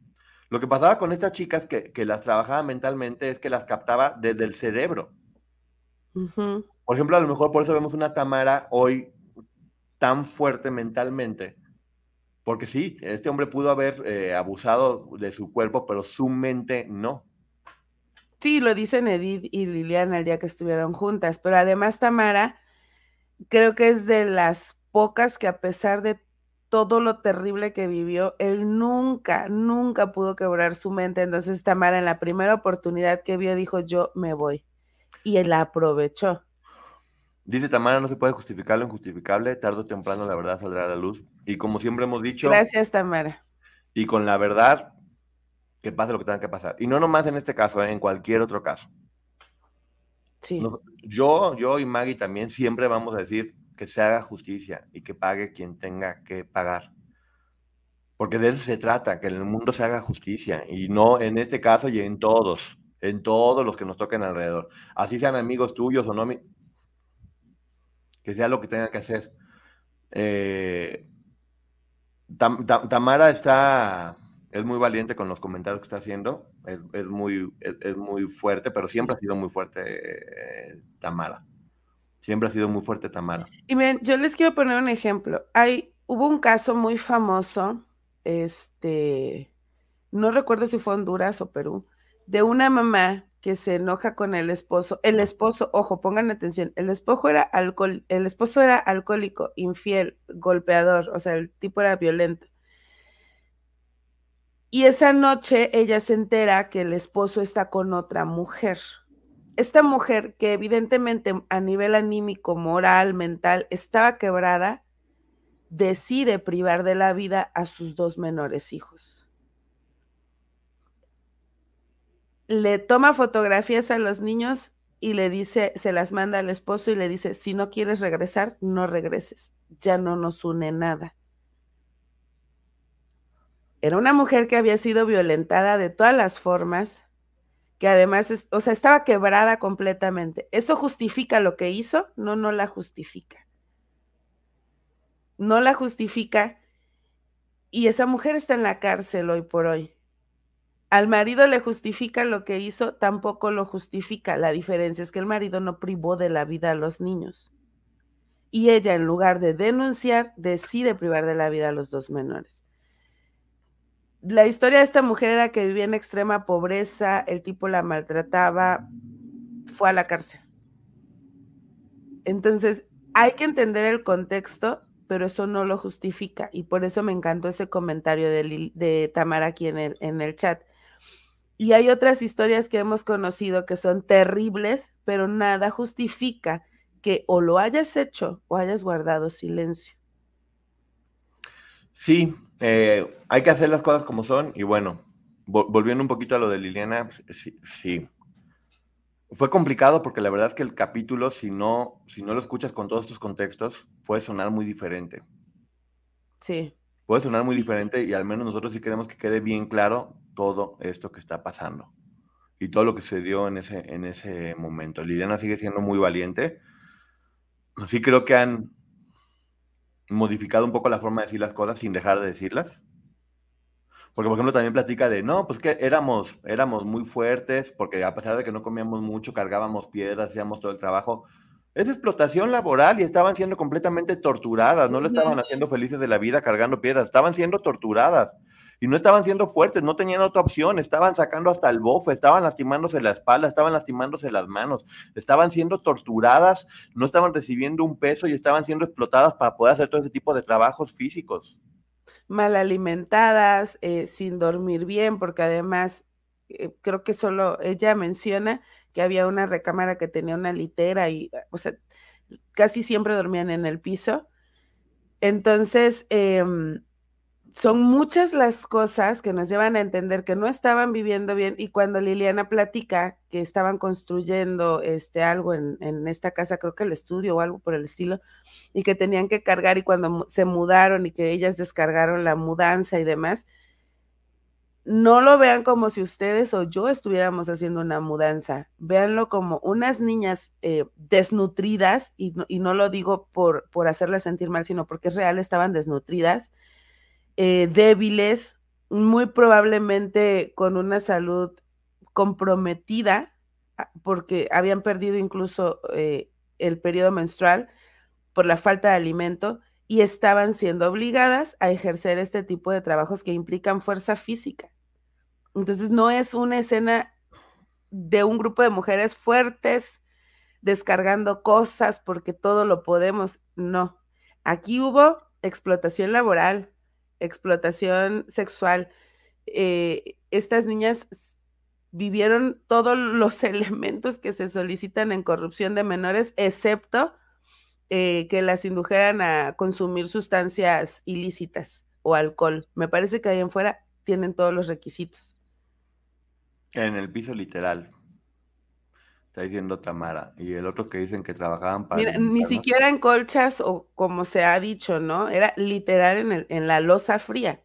lo que pasaba con estas chicas que, las trabajaba mentalmente es que las captaba desde el cerebro. Por ejemplo, a lo mejor por eso vemos una Tamara hoy tan fuerte mentalmente. Porque sí, este hombre pudo haber eh, abusado de su cuerpo, pero su mente no. Sí, lo dicen Edith y Liliana el día que estuvieron juntas, pero además Tamara creo que es de las pocas que a pesar de todo lo terrible que vivió, él nunca, nunca pudo quebrar su mente. Entonces Tamara en la primera oportunidad que vio dijo, yo me voy. Y él la aprovechó. Dice Tamara, no se puede justificar lo injustificable, tarde o temprano la verdad saldrá a la luz. Y como siempre hemos dicho... Gracias, Tamara. Y con la verdad, que pase lo que tenga que pasar. Y no nomás en este caso, ¿eh? en cualquier otro caso. Sí. yo, yo y Maggie también siempre vamos a decir que se haga justicia y que pague quien tenga que pagar. Porque de eso se trata, que en el mundo se haga justicia y no en este caso y en todos, en todos los que nos toquen alrededor. Así sean amigos tuyos o no, que sea lo que tenga que hacer. Eh, Tamara está, es muy valiente con los comentarios que está haciendo, es, muy, es, muy fuerte, pero siempre ha sido muy fuerte eh, Tamara. Siempre ha sido muy fuerte Tamara. Y miren, yo les quiero poner un ejemplo. Hay, hubo un caso muy famoso, este, no recuerdo si fue Honduras o Perú, de una mamá que se enoja con el esposo. El esposo, ojo, pongan atención, el esposo era alcohol, el esposo era alcohólico, infiel, golpeador, o sea, el tipo era violento. Y esa noche ella se entera que el esposo está con otra mujer esta mujer que evidentemente a nivel anímico, moral, mental, estaba quebrada, decide privar de la vida a sus dos menores hijos. Le toma fotografías a los niños y le dice, se las manda al esposo y le dice, si no quieres regresar, no regreses, ya no nos une nada. Era una mujer que había sido violentada de todas las formas, que además, o sea, estaba quebrada completamente. ¿Eso justifica lo que hizo? No, no la justifica. No la justifica. Y esa mujer está en la cárcel hoy por hoy. Al marido le justifica lo que hizo, tampoco lo justifica. La diferencia es que el marido no privó de la vida a los niños. Y ella, en lugar de denunciar, decide privar de la vida a los dos menores la historia de esta mujer era que vivía en extrema pobreza, el tipo la maltrataba, fue a la cárcel. Entonces, hay que entender el contexto, pero eso no lo justifica. Y por eso me encantó ese comentario de, Tamara aquí en el, en el chat. Y hay otras historias que hemos conocido que son terribles, pero nada justifica que o lo hayas hecho o hayas guardado silencio. Sí, eh, hay que hacer las cosas como son y bueno, volviendo un poquito a lo de Liliana, sí, sí, Fue complicado porque la verdad es que el capítulo, si no, si no lo escuchas con todos estos contextos, puede sonar muy diferente. Sí. Puede sonar muy diferente y al menos nosotros sí queremos que quede bien claro todo esto que está pasando y todo lo que se dio en ese, en ese momento. Liliana sigue siendo muy valiente. Sí creo que han, modificado un poco la forma de decir las cosas sin dejar de decirlas. Porque, por ejemplo, también platica de, no, pues que éramos, éramos muy fuertes, porque a pesar de que no comíamos mucho, cargábamos piedras, hacíamos todo el trabajo. Es explotación laboral y estaban siendo completamente torturadas, no le estaban haciendo felices de la vida cargando piedras, estaban siendo torturadas y no estaban siendo fuertes, no tenían otra opción, estaban sacando hasta el bofe, estaban lastimándose la espalda, estaban lastimándose las manos, estaban siendo torturadas, no estaban recibiendo un peso y estaban siendo explotadas para poder hacer todo ese tipo de trabajos físicos. Mal alimentadas, eh, sin dormir bien, porque además eh, creo que solo ella menciona que había una recámara que tenía una litera y, o sea, casi siempre dormían en el piso. Entonces, eh, son muchas las cosas que nos llevan a entender que no estaban viviendo bien y cuando Liliana platica que estaban construyendo este algo en, en, esta casa, creo que el estudio o algo por el estilo, y que tenían que cargar y cuando se mudaron y que ellas descargaron la mudanza y demás, no lo vean como si ustedes o yo estuviéramos haciendo una mudanza, véanlo como unas niñas eh, desnutridas, y y no, lo digo por, por hacerlas sentir mal, sino porque es real, estaban desnutridas eh, débiles, muy probablemente con una salud comprometida, ah, porque habían perdido incluso eh, el periodo menstrual por la falta de alimento y estaban siendo obligadas a ejercer este tipo de trabajos que implican fuerza física. Entonces no es una escena de un grupo de mujeres fuertes descargando cosas porque todo lo podemos, no. Aquí hubo explotación laboral, explotación sexual. Eh, estas niñas vivieron todos los <laughs> elementos que se solicitan en corrupción de menores, excepto eh, que las indujeran a consumir sustancias ilícitas o alcohol. Me parece que ahí en fuera tienen todos los requisitos. En el piso literal. Está diciendo Tamara. Y el otro que dicen que trabajaban para. Mira, ni siquiera en colchas o como se ha dicho, ¿no? Era literal en, el, en la losa fría.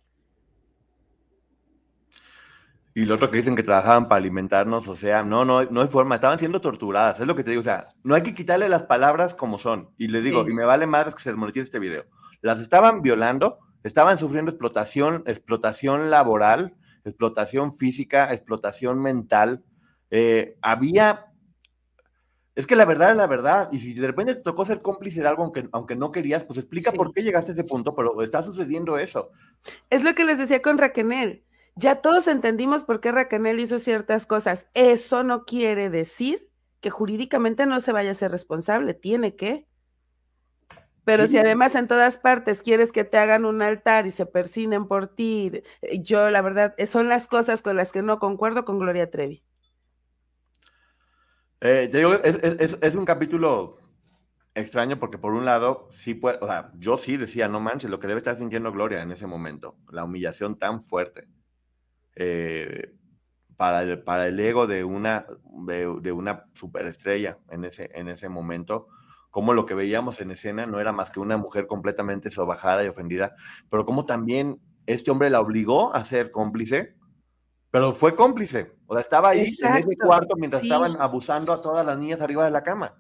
Y lo otro que dicen que trabajaban para alimentarnos, o sea, no, no, no hay forma, estaban siendo torturadas, es lo que te digo, o sea, no hay que quitarle las palabras como son. Y les digo, y me vale más que se monetice este video. Las estaban violando, estaban sufriendo explotación, explotación laboral, explotación física, explotación mental. Eh, había, es que la verdad es la verdad, y si de repente te tocó ser cómplice de algo aunque, aunque no querías, pues explica por qué llegaste a ese punto, pero está sucediendo eso. Es lo que les decía con Raquel ya todos entendimos por qué Raquel hizo ciertas cosas. Eso no quiere decir que jurídicamente no se vaya a ser responsable, tiene que. Pero si además en todas partes quieres que te hagan un altar y se persinen por ti, eh, yo la verdad, eh, son las cosas con las que no concuerdo con Gloria Trevi. Eh, es, un capítulo extraño porque por un lado, sí puede, yo sí decía, no manches, lo que debe estar sintiendo Gloria en ese momento, la humillación tan fuerte. Eh, para, el, para el ego de una, de, una superestrella en ese, en ese momento, como lo que veíamos en escena no era más que una mujer completamente sobajada y ofendida, pero como también este hombre la obligó a ser cómplice, pero fue cómplice, o sea, estaba ahí en ese cuarto mientras estaban abusando a todas las niñas arriba de la cama,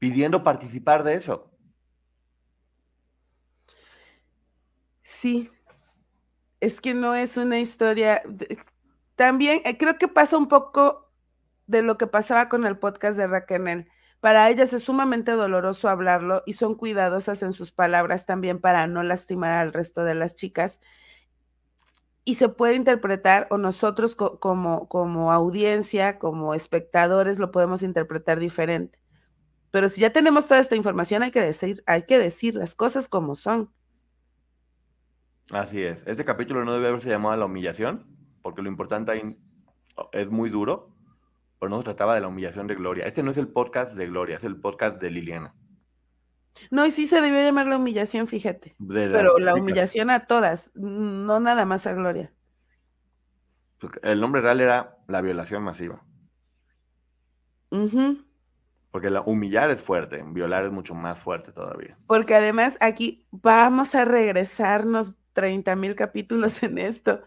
pidiendo participar de eso. Sí, es que no es una historia. También eh, creo que pasa un poco de lo que pasaba con el podcast de Raquel. Para ellas es sumamente doloroso hablarlo y son cuidadosas en sus palabras también para no lastimar al resto de las chicas. Y se puede interpretar, o nosotros como, como audiencia, como espectadores, lo podemos interpretar diferente. Pero si ya tenemos toda esta información, hay que decir, hay que decir las cosas como son. Así es. Este capítulo no debe haberse llamado la humillación, porque lo importante ahí es muy duro, pero no se trataba de la humillación de Gloria. Este no es el podcast de Gloria, es el podcast de Liliana. No, y sí se debió llamar la humillación, fíjate. pero la humillación a todas, no nada más a Gloria. El nombre real era la violación masiva. Porque la humillar es fuerte, violar es mucho más fuerte todavía. Porque además aquí vamos a regresarnos 30 mil capítulos en esto.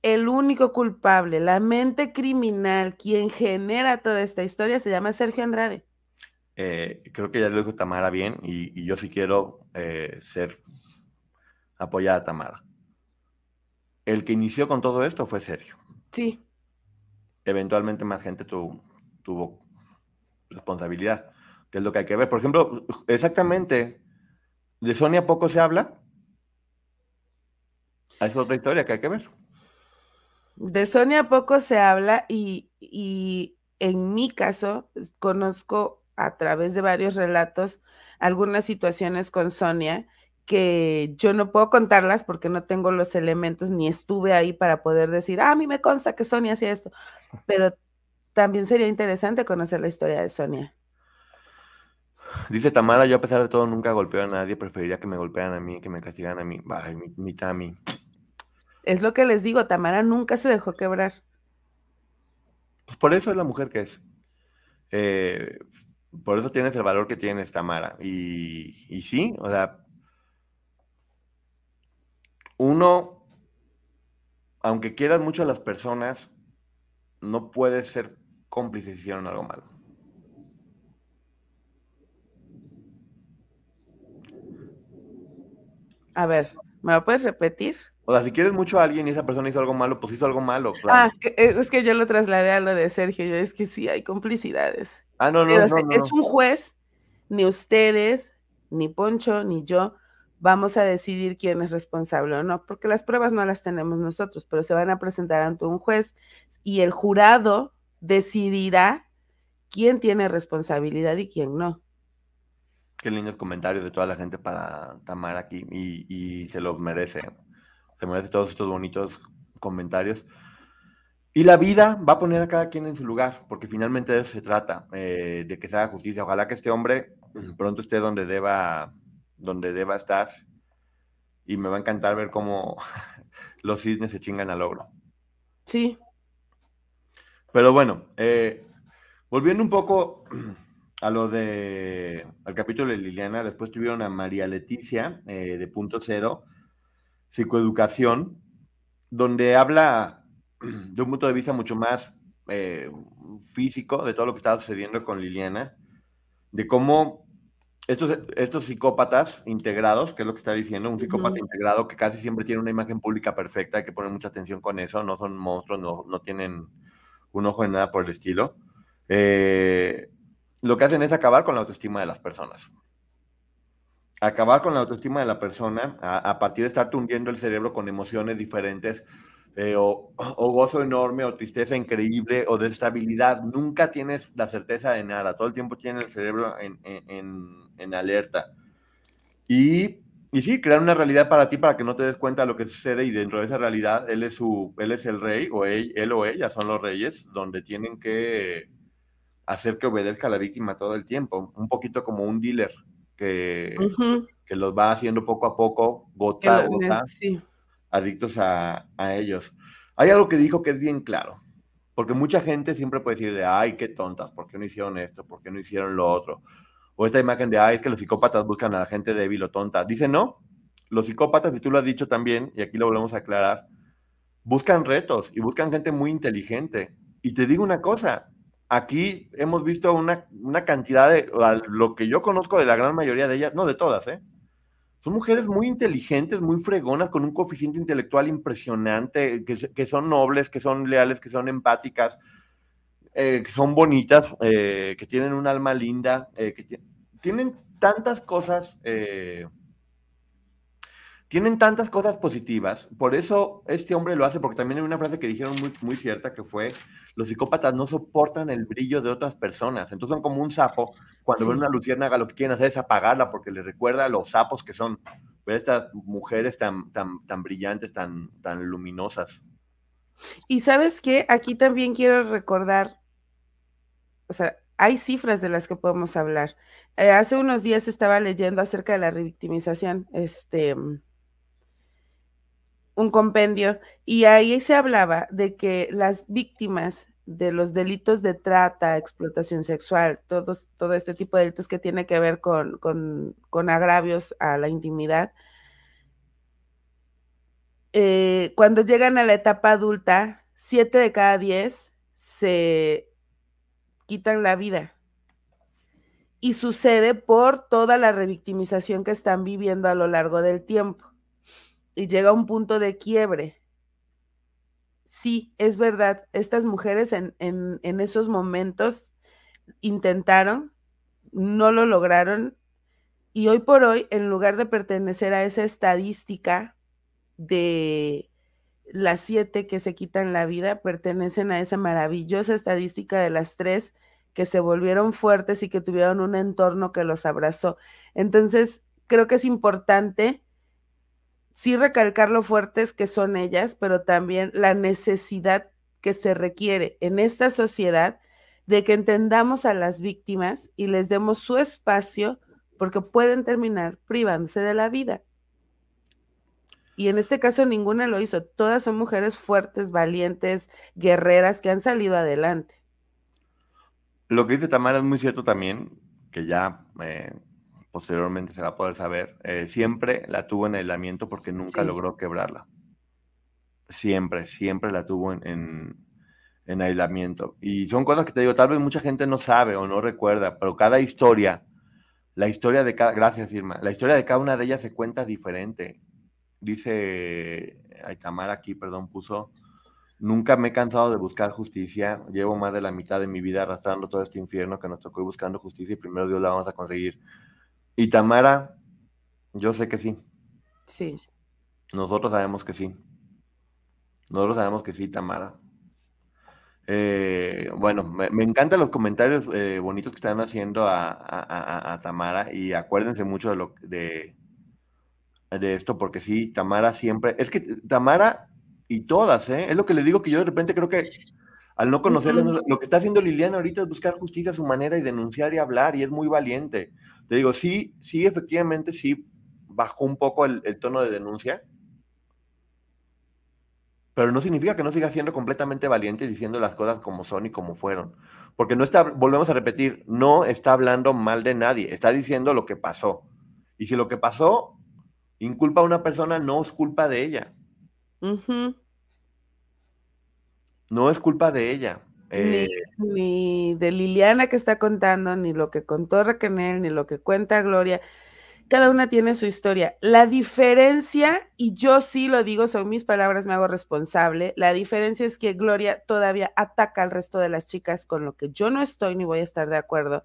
El único culpable, la mente criminal, quien genera toda esta historia, se llama Sergio Andrade. Eh, creo que ya lo dijo Tamara bien y, yo sí quiero eh, ser apoyada a Tamara. El que inició con todo esto fue Sergio. Sí. Eventualmente más gente tuvo responsabilidad, que es lo que hay que ver. Por ejemplo, exactamente, de Sonia poco se habla, es otra historia que hay que ver. De Sonia poco se habla y, en mi caso conozco a través de varios relatos algunas situaciones con Sonia que yo no puedo contarlas porque no tengo los elementos ni estuve ahí para poder decir, ah, a mí me consta que Sonia hacía esto, <laughs> pero también sería interesante conocer la historia de Sonia. Dice Tamara, yo a pesar de todo nunca golpeo a nadie, preferiría que me golpearan a mí, que me castigaran a mí. Ay, mi, mi Tami. Es lo que les digo, Tamara nunca se dejó quebrar. Pues por eso es la mujer que es. Eh, por eso tienes el valor que tienes, Tamara. Y, y sí, o sea, uno, aunque quieras mucho a las personas, no puedes ser cómplice si hicieron algo malo. A ver, ¿me lo puedes repetir? O sea, si quieres mucho a alguien y esa persona hizo algo malo, pues hizo algo malo. Ah, es que yo lo trasladé a lo de Sergio. Yo es que sí hay complicidades. Ah, no, no, no, Es un juez, ni ustedes, ni Poncho, ni yo vamos a decidir quién es responsable o no, porque las pruebas no las tenemos nosotros, pero se van a presentar ante un juez y el jurado decidirá quién tiene responsabilidad y quién no. Qué lindos comentarios de toda la gente para Tamara aquí y, se lo merece. Se merece todos estos bonitos comentarios. Y la vida va a poner a cada quien en su lugar, porque finalmente de eso se trata, eh, de que se haga justicia. Ojalá que este hombre <clears throat> pronto esté donde deba, donde deba estar. Y me va a encantar ver cómo <laughs> los cisnes se chingan al logro. Sí. Pero bueno, eh, volviendo un poco <clears throat> a lo de al capítulo de Liliana, después tuvieron a María Leticia eh, de Punto Cero, Psicoeducación, donde habla <clears throat> de un punto de vista mucho más eh, físico de todo lo que estaba sucediendo con Liliana, de cómo estos, estos psicópatas integrados, que es lo que está diciendo, un psicópata integrado que casi siempre tiene una imagen pública perfecta, hay que poner mucha atención con eso, no son monstruos, no, no tienen un ojo en nada por el estilo. Eh, lo que hacen es acabar con la autoestima de las personas. Acabar con la autoestima de la persona a, partir de estar tundiendo el cerebro con emociones diferentes, eh, o, gozo enorme, o tristeza increíble, o desestabilidad. Nunca tienes la certeza de nada. Todo el tiempo tienes el cerebro en, alerta. Y, y, sí, crear una realidad para ti para que no te des cuenta de lo que sucede y dentro de esa realidad él es, su, él es el rey o él o ella son los reyes donde tienen que hacer que obedezca a la víctima todo el tiempo, un poquito como un dealer que, que los va haciendo poco a poco, gota a gota, adictos a, ellos. Hay algo que dijo que es bien claro, porque mucha gente siempre puede decir de, ay, qué tontas, ¿por qué no hicieron esto? ¿Por qué no hicieron lo otro? O esta imagen de, ay, es que los psicópatas buscan a la gente débil o tonta. Dice, no, los psicópatas, y tú lo has dicho también, y aquí lo volvemos a aclarar, buscan retos y buscan gente muy inteligente. Y te digo una cosa, aquí hemos visto una, cantidad de, lo que yo conozco de la gran mayoría de ellas, no de todas, ¿eh? Son mujeres muy inteligentes, muy fregonas, con un coeficiente intelectual impresionante, que, son nobles, que son leales, que son empáticas, eh, que son bonitas, eh, que tienen un alma linda, eh, que tienen tantas cosas tienen tantas cosas positivas, por eso este hombre lo hace, porque también hay una frase que dijeron muy, muy cierta que fue, los psicópatas no soportan el brillo de otras personas, entonces son como un sapo, cuando ven una luciérnaga lo que quieren hacer es apagarla porque les recuerda a los sapos que son, ver estas mujeres tan, tan, tan brillantes, tan, tan luminosas. Y sabes qué, aquí también quiero recordar, o sea, hay cifras de las que podemos hablar. Eh, hace unos días estaba leyendo acerca de la revictimización, este un compendio y ahí se hablaba de que las víctimas de los delitos de trata, explotación sexual, todos, todo este tipo de delitos que tiene que ver con, con, agravios a la intimidad, eh, cuando llegan a la etapa adulta, siete de cada diez se quitan la vida. Y sucede por toda la revictimización que están viviendo a lo largo del tiempo y llega a un punto de quiebre. Sí, es verdad, estas mujeres en, en, esos momentos intentaron, no lo lograron y hoy por hoy, en lugar de pertenecer a esa estadística de las siete que se quitan la vida, pertenecen a esa maravillosa estadística de las tres que se volvieron fuertes y que tuvieron un entorno que los abrazó. Entonces, creo que es importante sí recalcar lo fuertes que son ellas, pero también la necesidad que se requiere en esta sociedad de que entendamos a las víctimas y les demos su espacio porque pueden terminar privándose de la vida. Y en este caso ninguna lo hizo. Todas son mujeres fuertes, valientes, guerreras que han salido adelante. Lo que dice Tamara es muy cierto también, que ya eh, posteriormente se va a poder saber, eh, siempre la tuvo en aislamiento porque nunca logró quebrarla. Siempre, siempre la tuvo en, en, aislamiento. Y son cosas que te digo, tal vez mucha gente no sabe o no recuerda, pero cada historia, la historia de cada, gracias Irma, la historia de cada una de ellas se cuenta diferente. Dice Aitamar aquí, perdón, puso, nunca me he cansado de buscar justicia, llevo más de la mitad de mi vida arrastrando todo este infierno que nos tocó y buscando justicia y primero Dios la vamos a conseguir. Y Tamara, yo sé que sí. Sí. Nosotros sabemos que sí. Nosotros sabemos que sí, Tamara. Eh, bueno, me, encantan los comentarios eh, bonitos que están haciendo a, Tamara y acuérdense mucho de lo de, de esto, porque sí, Tamara siempre, es que Tamara y todas, ¿eh? es lo que le digo que yo de repente creo que al no conocerla, lo que está haciendo Liliana ahorita es buscar justicia a su manera y denunciar y hablar y es muy valiente. Te digo, sí, sí, efectivamente, sí, bajó un poco el tono de denuncia, pero no significa que no siga siendo completamente valiente diciendo las cosas como son y como fueron. Porque no está, volvemos a repetir, no está hablando mal de nadie, está diciendo lo que pasó. Y si lo que pasó inculpa a una persona, no es culpa de ella. No es culpa de ella. Eh, ni, de Liliana que está contando, ni lo que contó Raquel, ni lo que cuenta Gloria cada una tiene su historia. La diferencia, y yo sí lo digo, son mis palabras, me hago responsable, la diferencia es que Gloria todavía ataca al resto de las chicas con lo que yo no estoy ni voy a estar de acuerdo.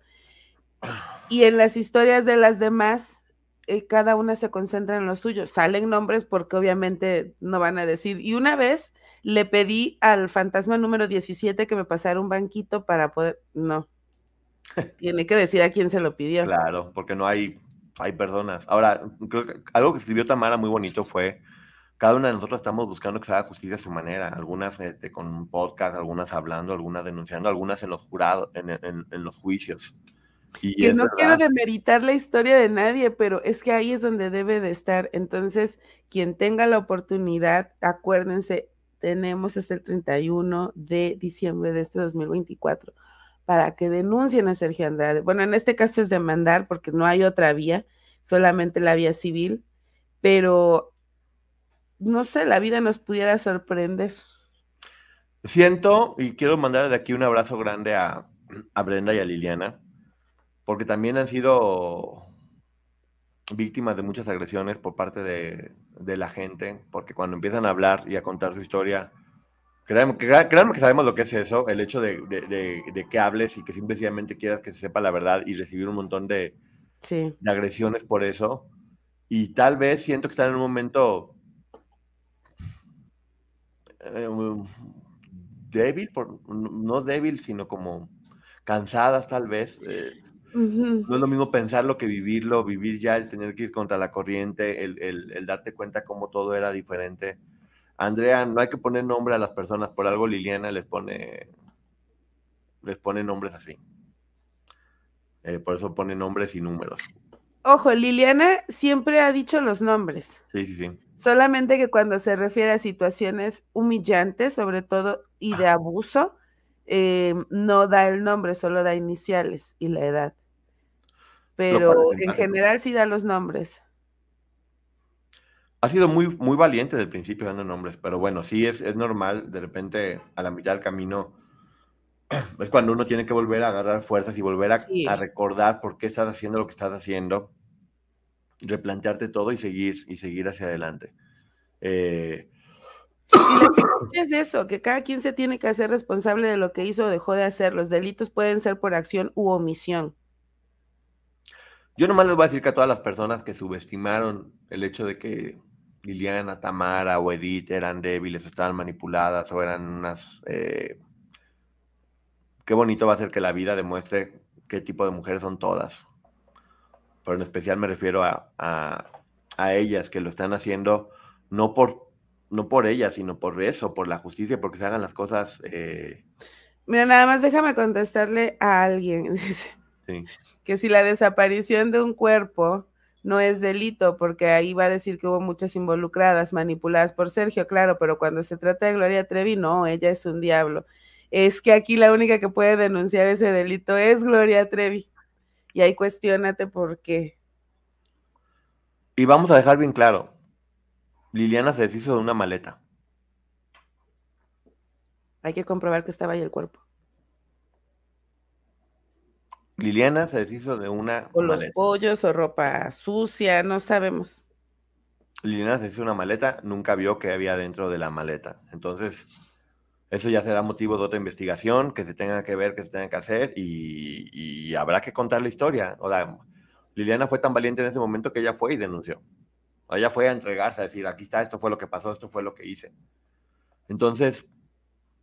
<sighs> Y en las historias de las demás, eh, cada una se concentra en lo suyo. Salen nombres porque obviamente no van a decir. Y una vez le pedí al fantasma número 17 que me pasara un banquito para poder... No. <laughs> Tiene que decir a quién se lo pidió. Claro, porque no hay hay personas. Ahora, creo que algo que escribió Tamara muy bonito fue, cada una de nosotros estamos buscando que se haga justicia a su manera, algunas este, con un podcast, algunas hablando, algunas denunciando, algunas en los jurados, en, los juicios. Y que no quiero demeritar la historia de nadie, pero es que ahí es donde debe de estar. Entonces, quien tenga la oportunidad, acuérdense, tenemos hasta el 31 de diciembre de este 2024 para que denuncien a Sergio Andrade. Bueno, en este caso es demandar porque no hay otra vía, solamente la vía civil, pero no sé, la vida nos pudiera sorprender. Siento y quiero mandar de aquí un abrazo grande a, Brenda y a Liliana, porque también han sido víctimas de muchas agresiones por parte de, de la gente, porque cuando empiezan a hablar y a contar su historia, Créanme que, que, sabemos lo que es eso, el hecho de, que hables y que simplemente quieras que se sepa la verdad y recibir un montón de, agresiones por eso. Y tal vez siento que están en un momento eh, débil, por, no débil, sino como cansadas tal vez. Eh, no es lo mismo pensarlo que vivirlo, vivir ya, el tener que ir contra la corriente, el, el darte cuenta cómo todo era diferente Andrea, no hay que poner nombre a las personas, por algo Liliana les pone, les pone nombres así. Eh, por eso pone nombres y números. Ojo, Liliana siempre ha dicho los nombres. Sí, sí, sí. Solamente que cuando se refiere a situaciones humillantes, sobre todo, y de abuso, eh, no da el nombre, solo da iniciales y la edad. Pero en general sí da los nombres ha sido muy, muy valiente desde el principio dando nombres, pero bueno, sí es, es normal, de repente a la mitad del camino <clears throat> es cuando uno tiene que volver a agarrar fuerzas y volver a, recordar por qué estás haciendo lo que estás haciendo, replantearte todo y seguir, y seguir hacia adelante. Eh... <clears throat> es eso, que cada quien se tiene que hacer responsable de lo que hizo o dejó de hacer. Los delitos pueden ser por acción u omisión. Yo nomás les voy a decir que a todas las personas que subestimaron el hecho de que Liliana, Tamara o Edith eran débiles o estaban manipuladas o eran unas... Eh, qué bonito va a ser que la vida demuestre qué tipo de mujeres son todas. Pero en especial me refiero a, a, ellas que lo están haciendo no por, no por ellas, sino por eso, por la justicia, porque se hagan las cosas... Eh, Mira, nada más déjame contestarle a alguien. <laughs> Que si la desaparición de un cuerpo no es delito, porque ahí va a decir que hubo muchas involucradas, manipuladas por Sergio, claro, pero cuando se trata de Gloria Trevi, no, ella es un diablo. Es que aquí la única que puede denunciar ese delito es Gloria Trevi. Y ahí cuestionate por qué. Y vamos a dejar bien claro, Liliana se deshizo de una maleta. Hay que comprobar que estaba ahí el cuerpo. Liliana se deshizo de una. O los pollos o ropa sucia, no sabemos. Liliana se deshizo de una maleta, nunca vio que había dentro de la maleta. Entonces, eso ya será motivo de otra investigación que se tenga que ver, que se tenga que hacer y, habrá que contar la historia. O sea, Liliana fue tan valiente en ese momento que ella fue y denunció. Ella fue a entregarse, a decir, aquí está, esto fue lo que pasó, esto fue lo que hice. Entonces,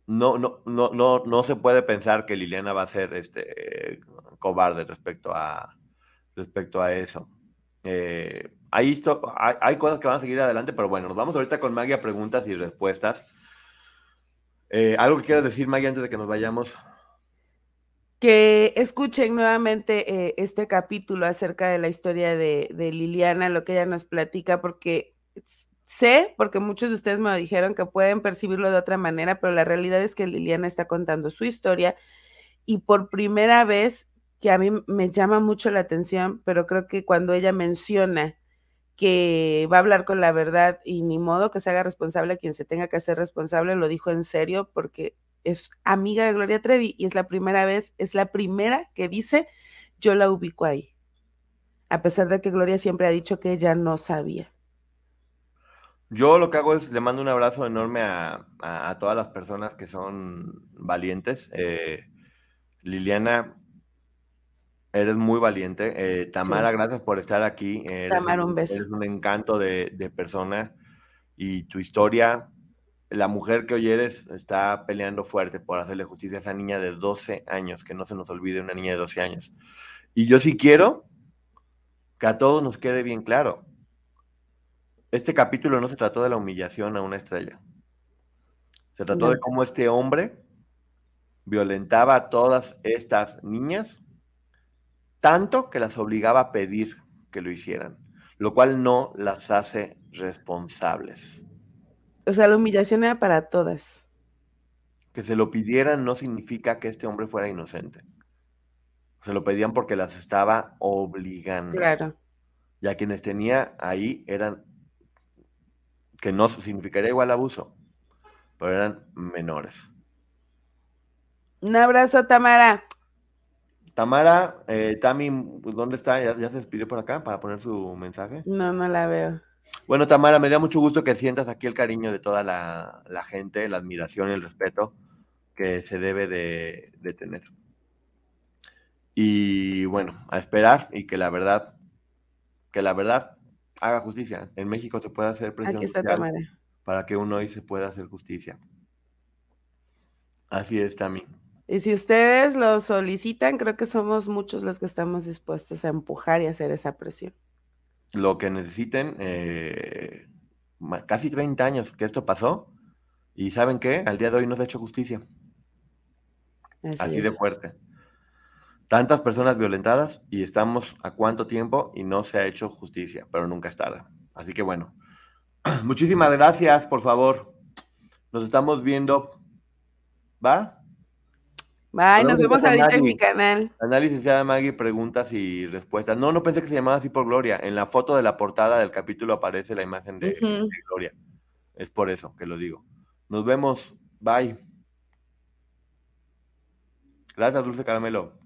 no, no, no, no, no se puede pensar que Liliana va a ser este, cobarde respecto a, respecto a eso. Eh, hay, hay, cosas que van a seguir adelante, pero bueno, nos vamos ahorita con Maggie a preguntas y respuestas. Eh, ¿Algo que quieras decir, Maggie, antes de que nos vayamos? Que escuchen nuevamente eh, este capítulo acerca de la historia de, de Liliana, lo que ella nos platica, porque sé, porque muchos de ustedes me lo dijeron, que pueden percibirlo de otra manera, pero la realidad es que Liliana está contando su historia y por primera vez que a mí me llama mucho la atención, pero creo que cuando ella menciona que va a hablar con la verdad y ni modo que se haga responsable quien se tenga que hacer responsable, lo dijo en serio porque es amiga de Gloria Trevi y es la primera vez, es la primera que dice yo la ubico ahí, a pesar de que Gloria siempre ha dicho que ella no sabía. Yo lo que hago es le mando un abrazo enorme a, todas las personas que son valientes. Eh, Liliana, Eres muy valiente. Eh, Tamara, gracias por estar aquí. Tamara, un beso. Eres un encanto de, persona y tu historia, la mujer que hoy eres está peleando fuerte por hacerle justicia a esa niña de 12 años, que no se nos olvide una niña de 12 años. Y yo sí quiero que a todos nos quede bien claro. Este capítulo no se trató de la humillación a una estrella. Se trató de cómo este hombre violentaba a todas estas niñas tanto que las obligaba a pedir que lo hicieran, lo cual no las hace responsables. O sea, la humillación era para todas. Que se lo pidieran no significa que este hombre fuera inocente. Se lo pedían porque las estaba obligando. Claro. Y a quienes tenía ahí eran, que no significaría igual abuso, pero eran menores. Un abrazo, Tamara. Tamara, eh, Tami, pues, ¿dónde está? ¿Ya, se despidió por acá para poner su mensaje? No, no la veo. Bueno, Tamara, me da mucho gusto que sientas aquí el cariño de toda la, gente, la admiración y el respeto que se debe de, tener. Y bueno, a esperar y que la verdad, que la verdad haga justicia. En México se puede hacer presión para que uno hoy se pueda hacer justicia. Así es, Tami. Y si ustedes lo solicitan, creo que somos muchos los que estamos dispuestos a empujar y hacer esa presión. Lo que necesiten, eh, casi 30 años que esto pasó, y ¿saben qué? Al día de hoy no se ha hecho justicia. Así, de fuerte. Tantas personas violentadas y estamos a cuánto tiempo y no se ha hecho justicia, pero nunca es tarde. Así que bueno, <clears throat> muchísimas gracias, por favor. Nos estamos viendo. ¿Va? Bye, nos vemos ahorita en mi canal. Ana licenciada Maggie, preguntas y respuestas. No, no pensé que se llamaba así por Gloria. En la foto de la portada del capítulo aparece la imagen de, de Gloria. Es por eso que lo digo. Nos vemos. Bye. Gracias, Dulce Caramelo.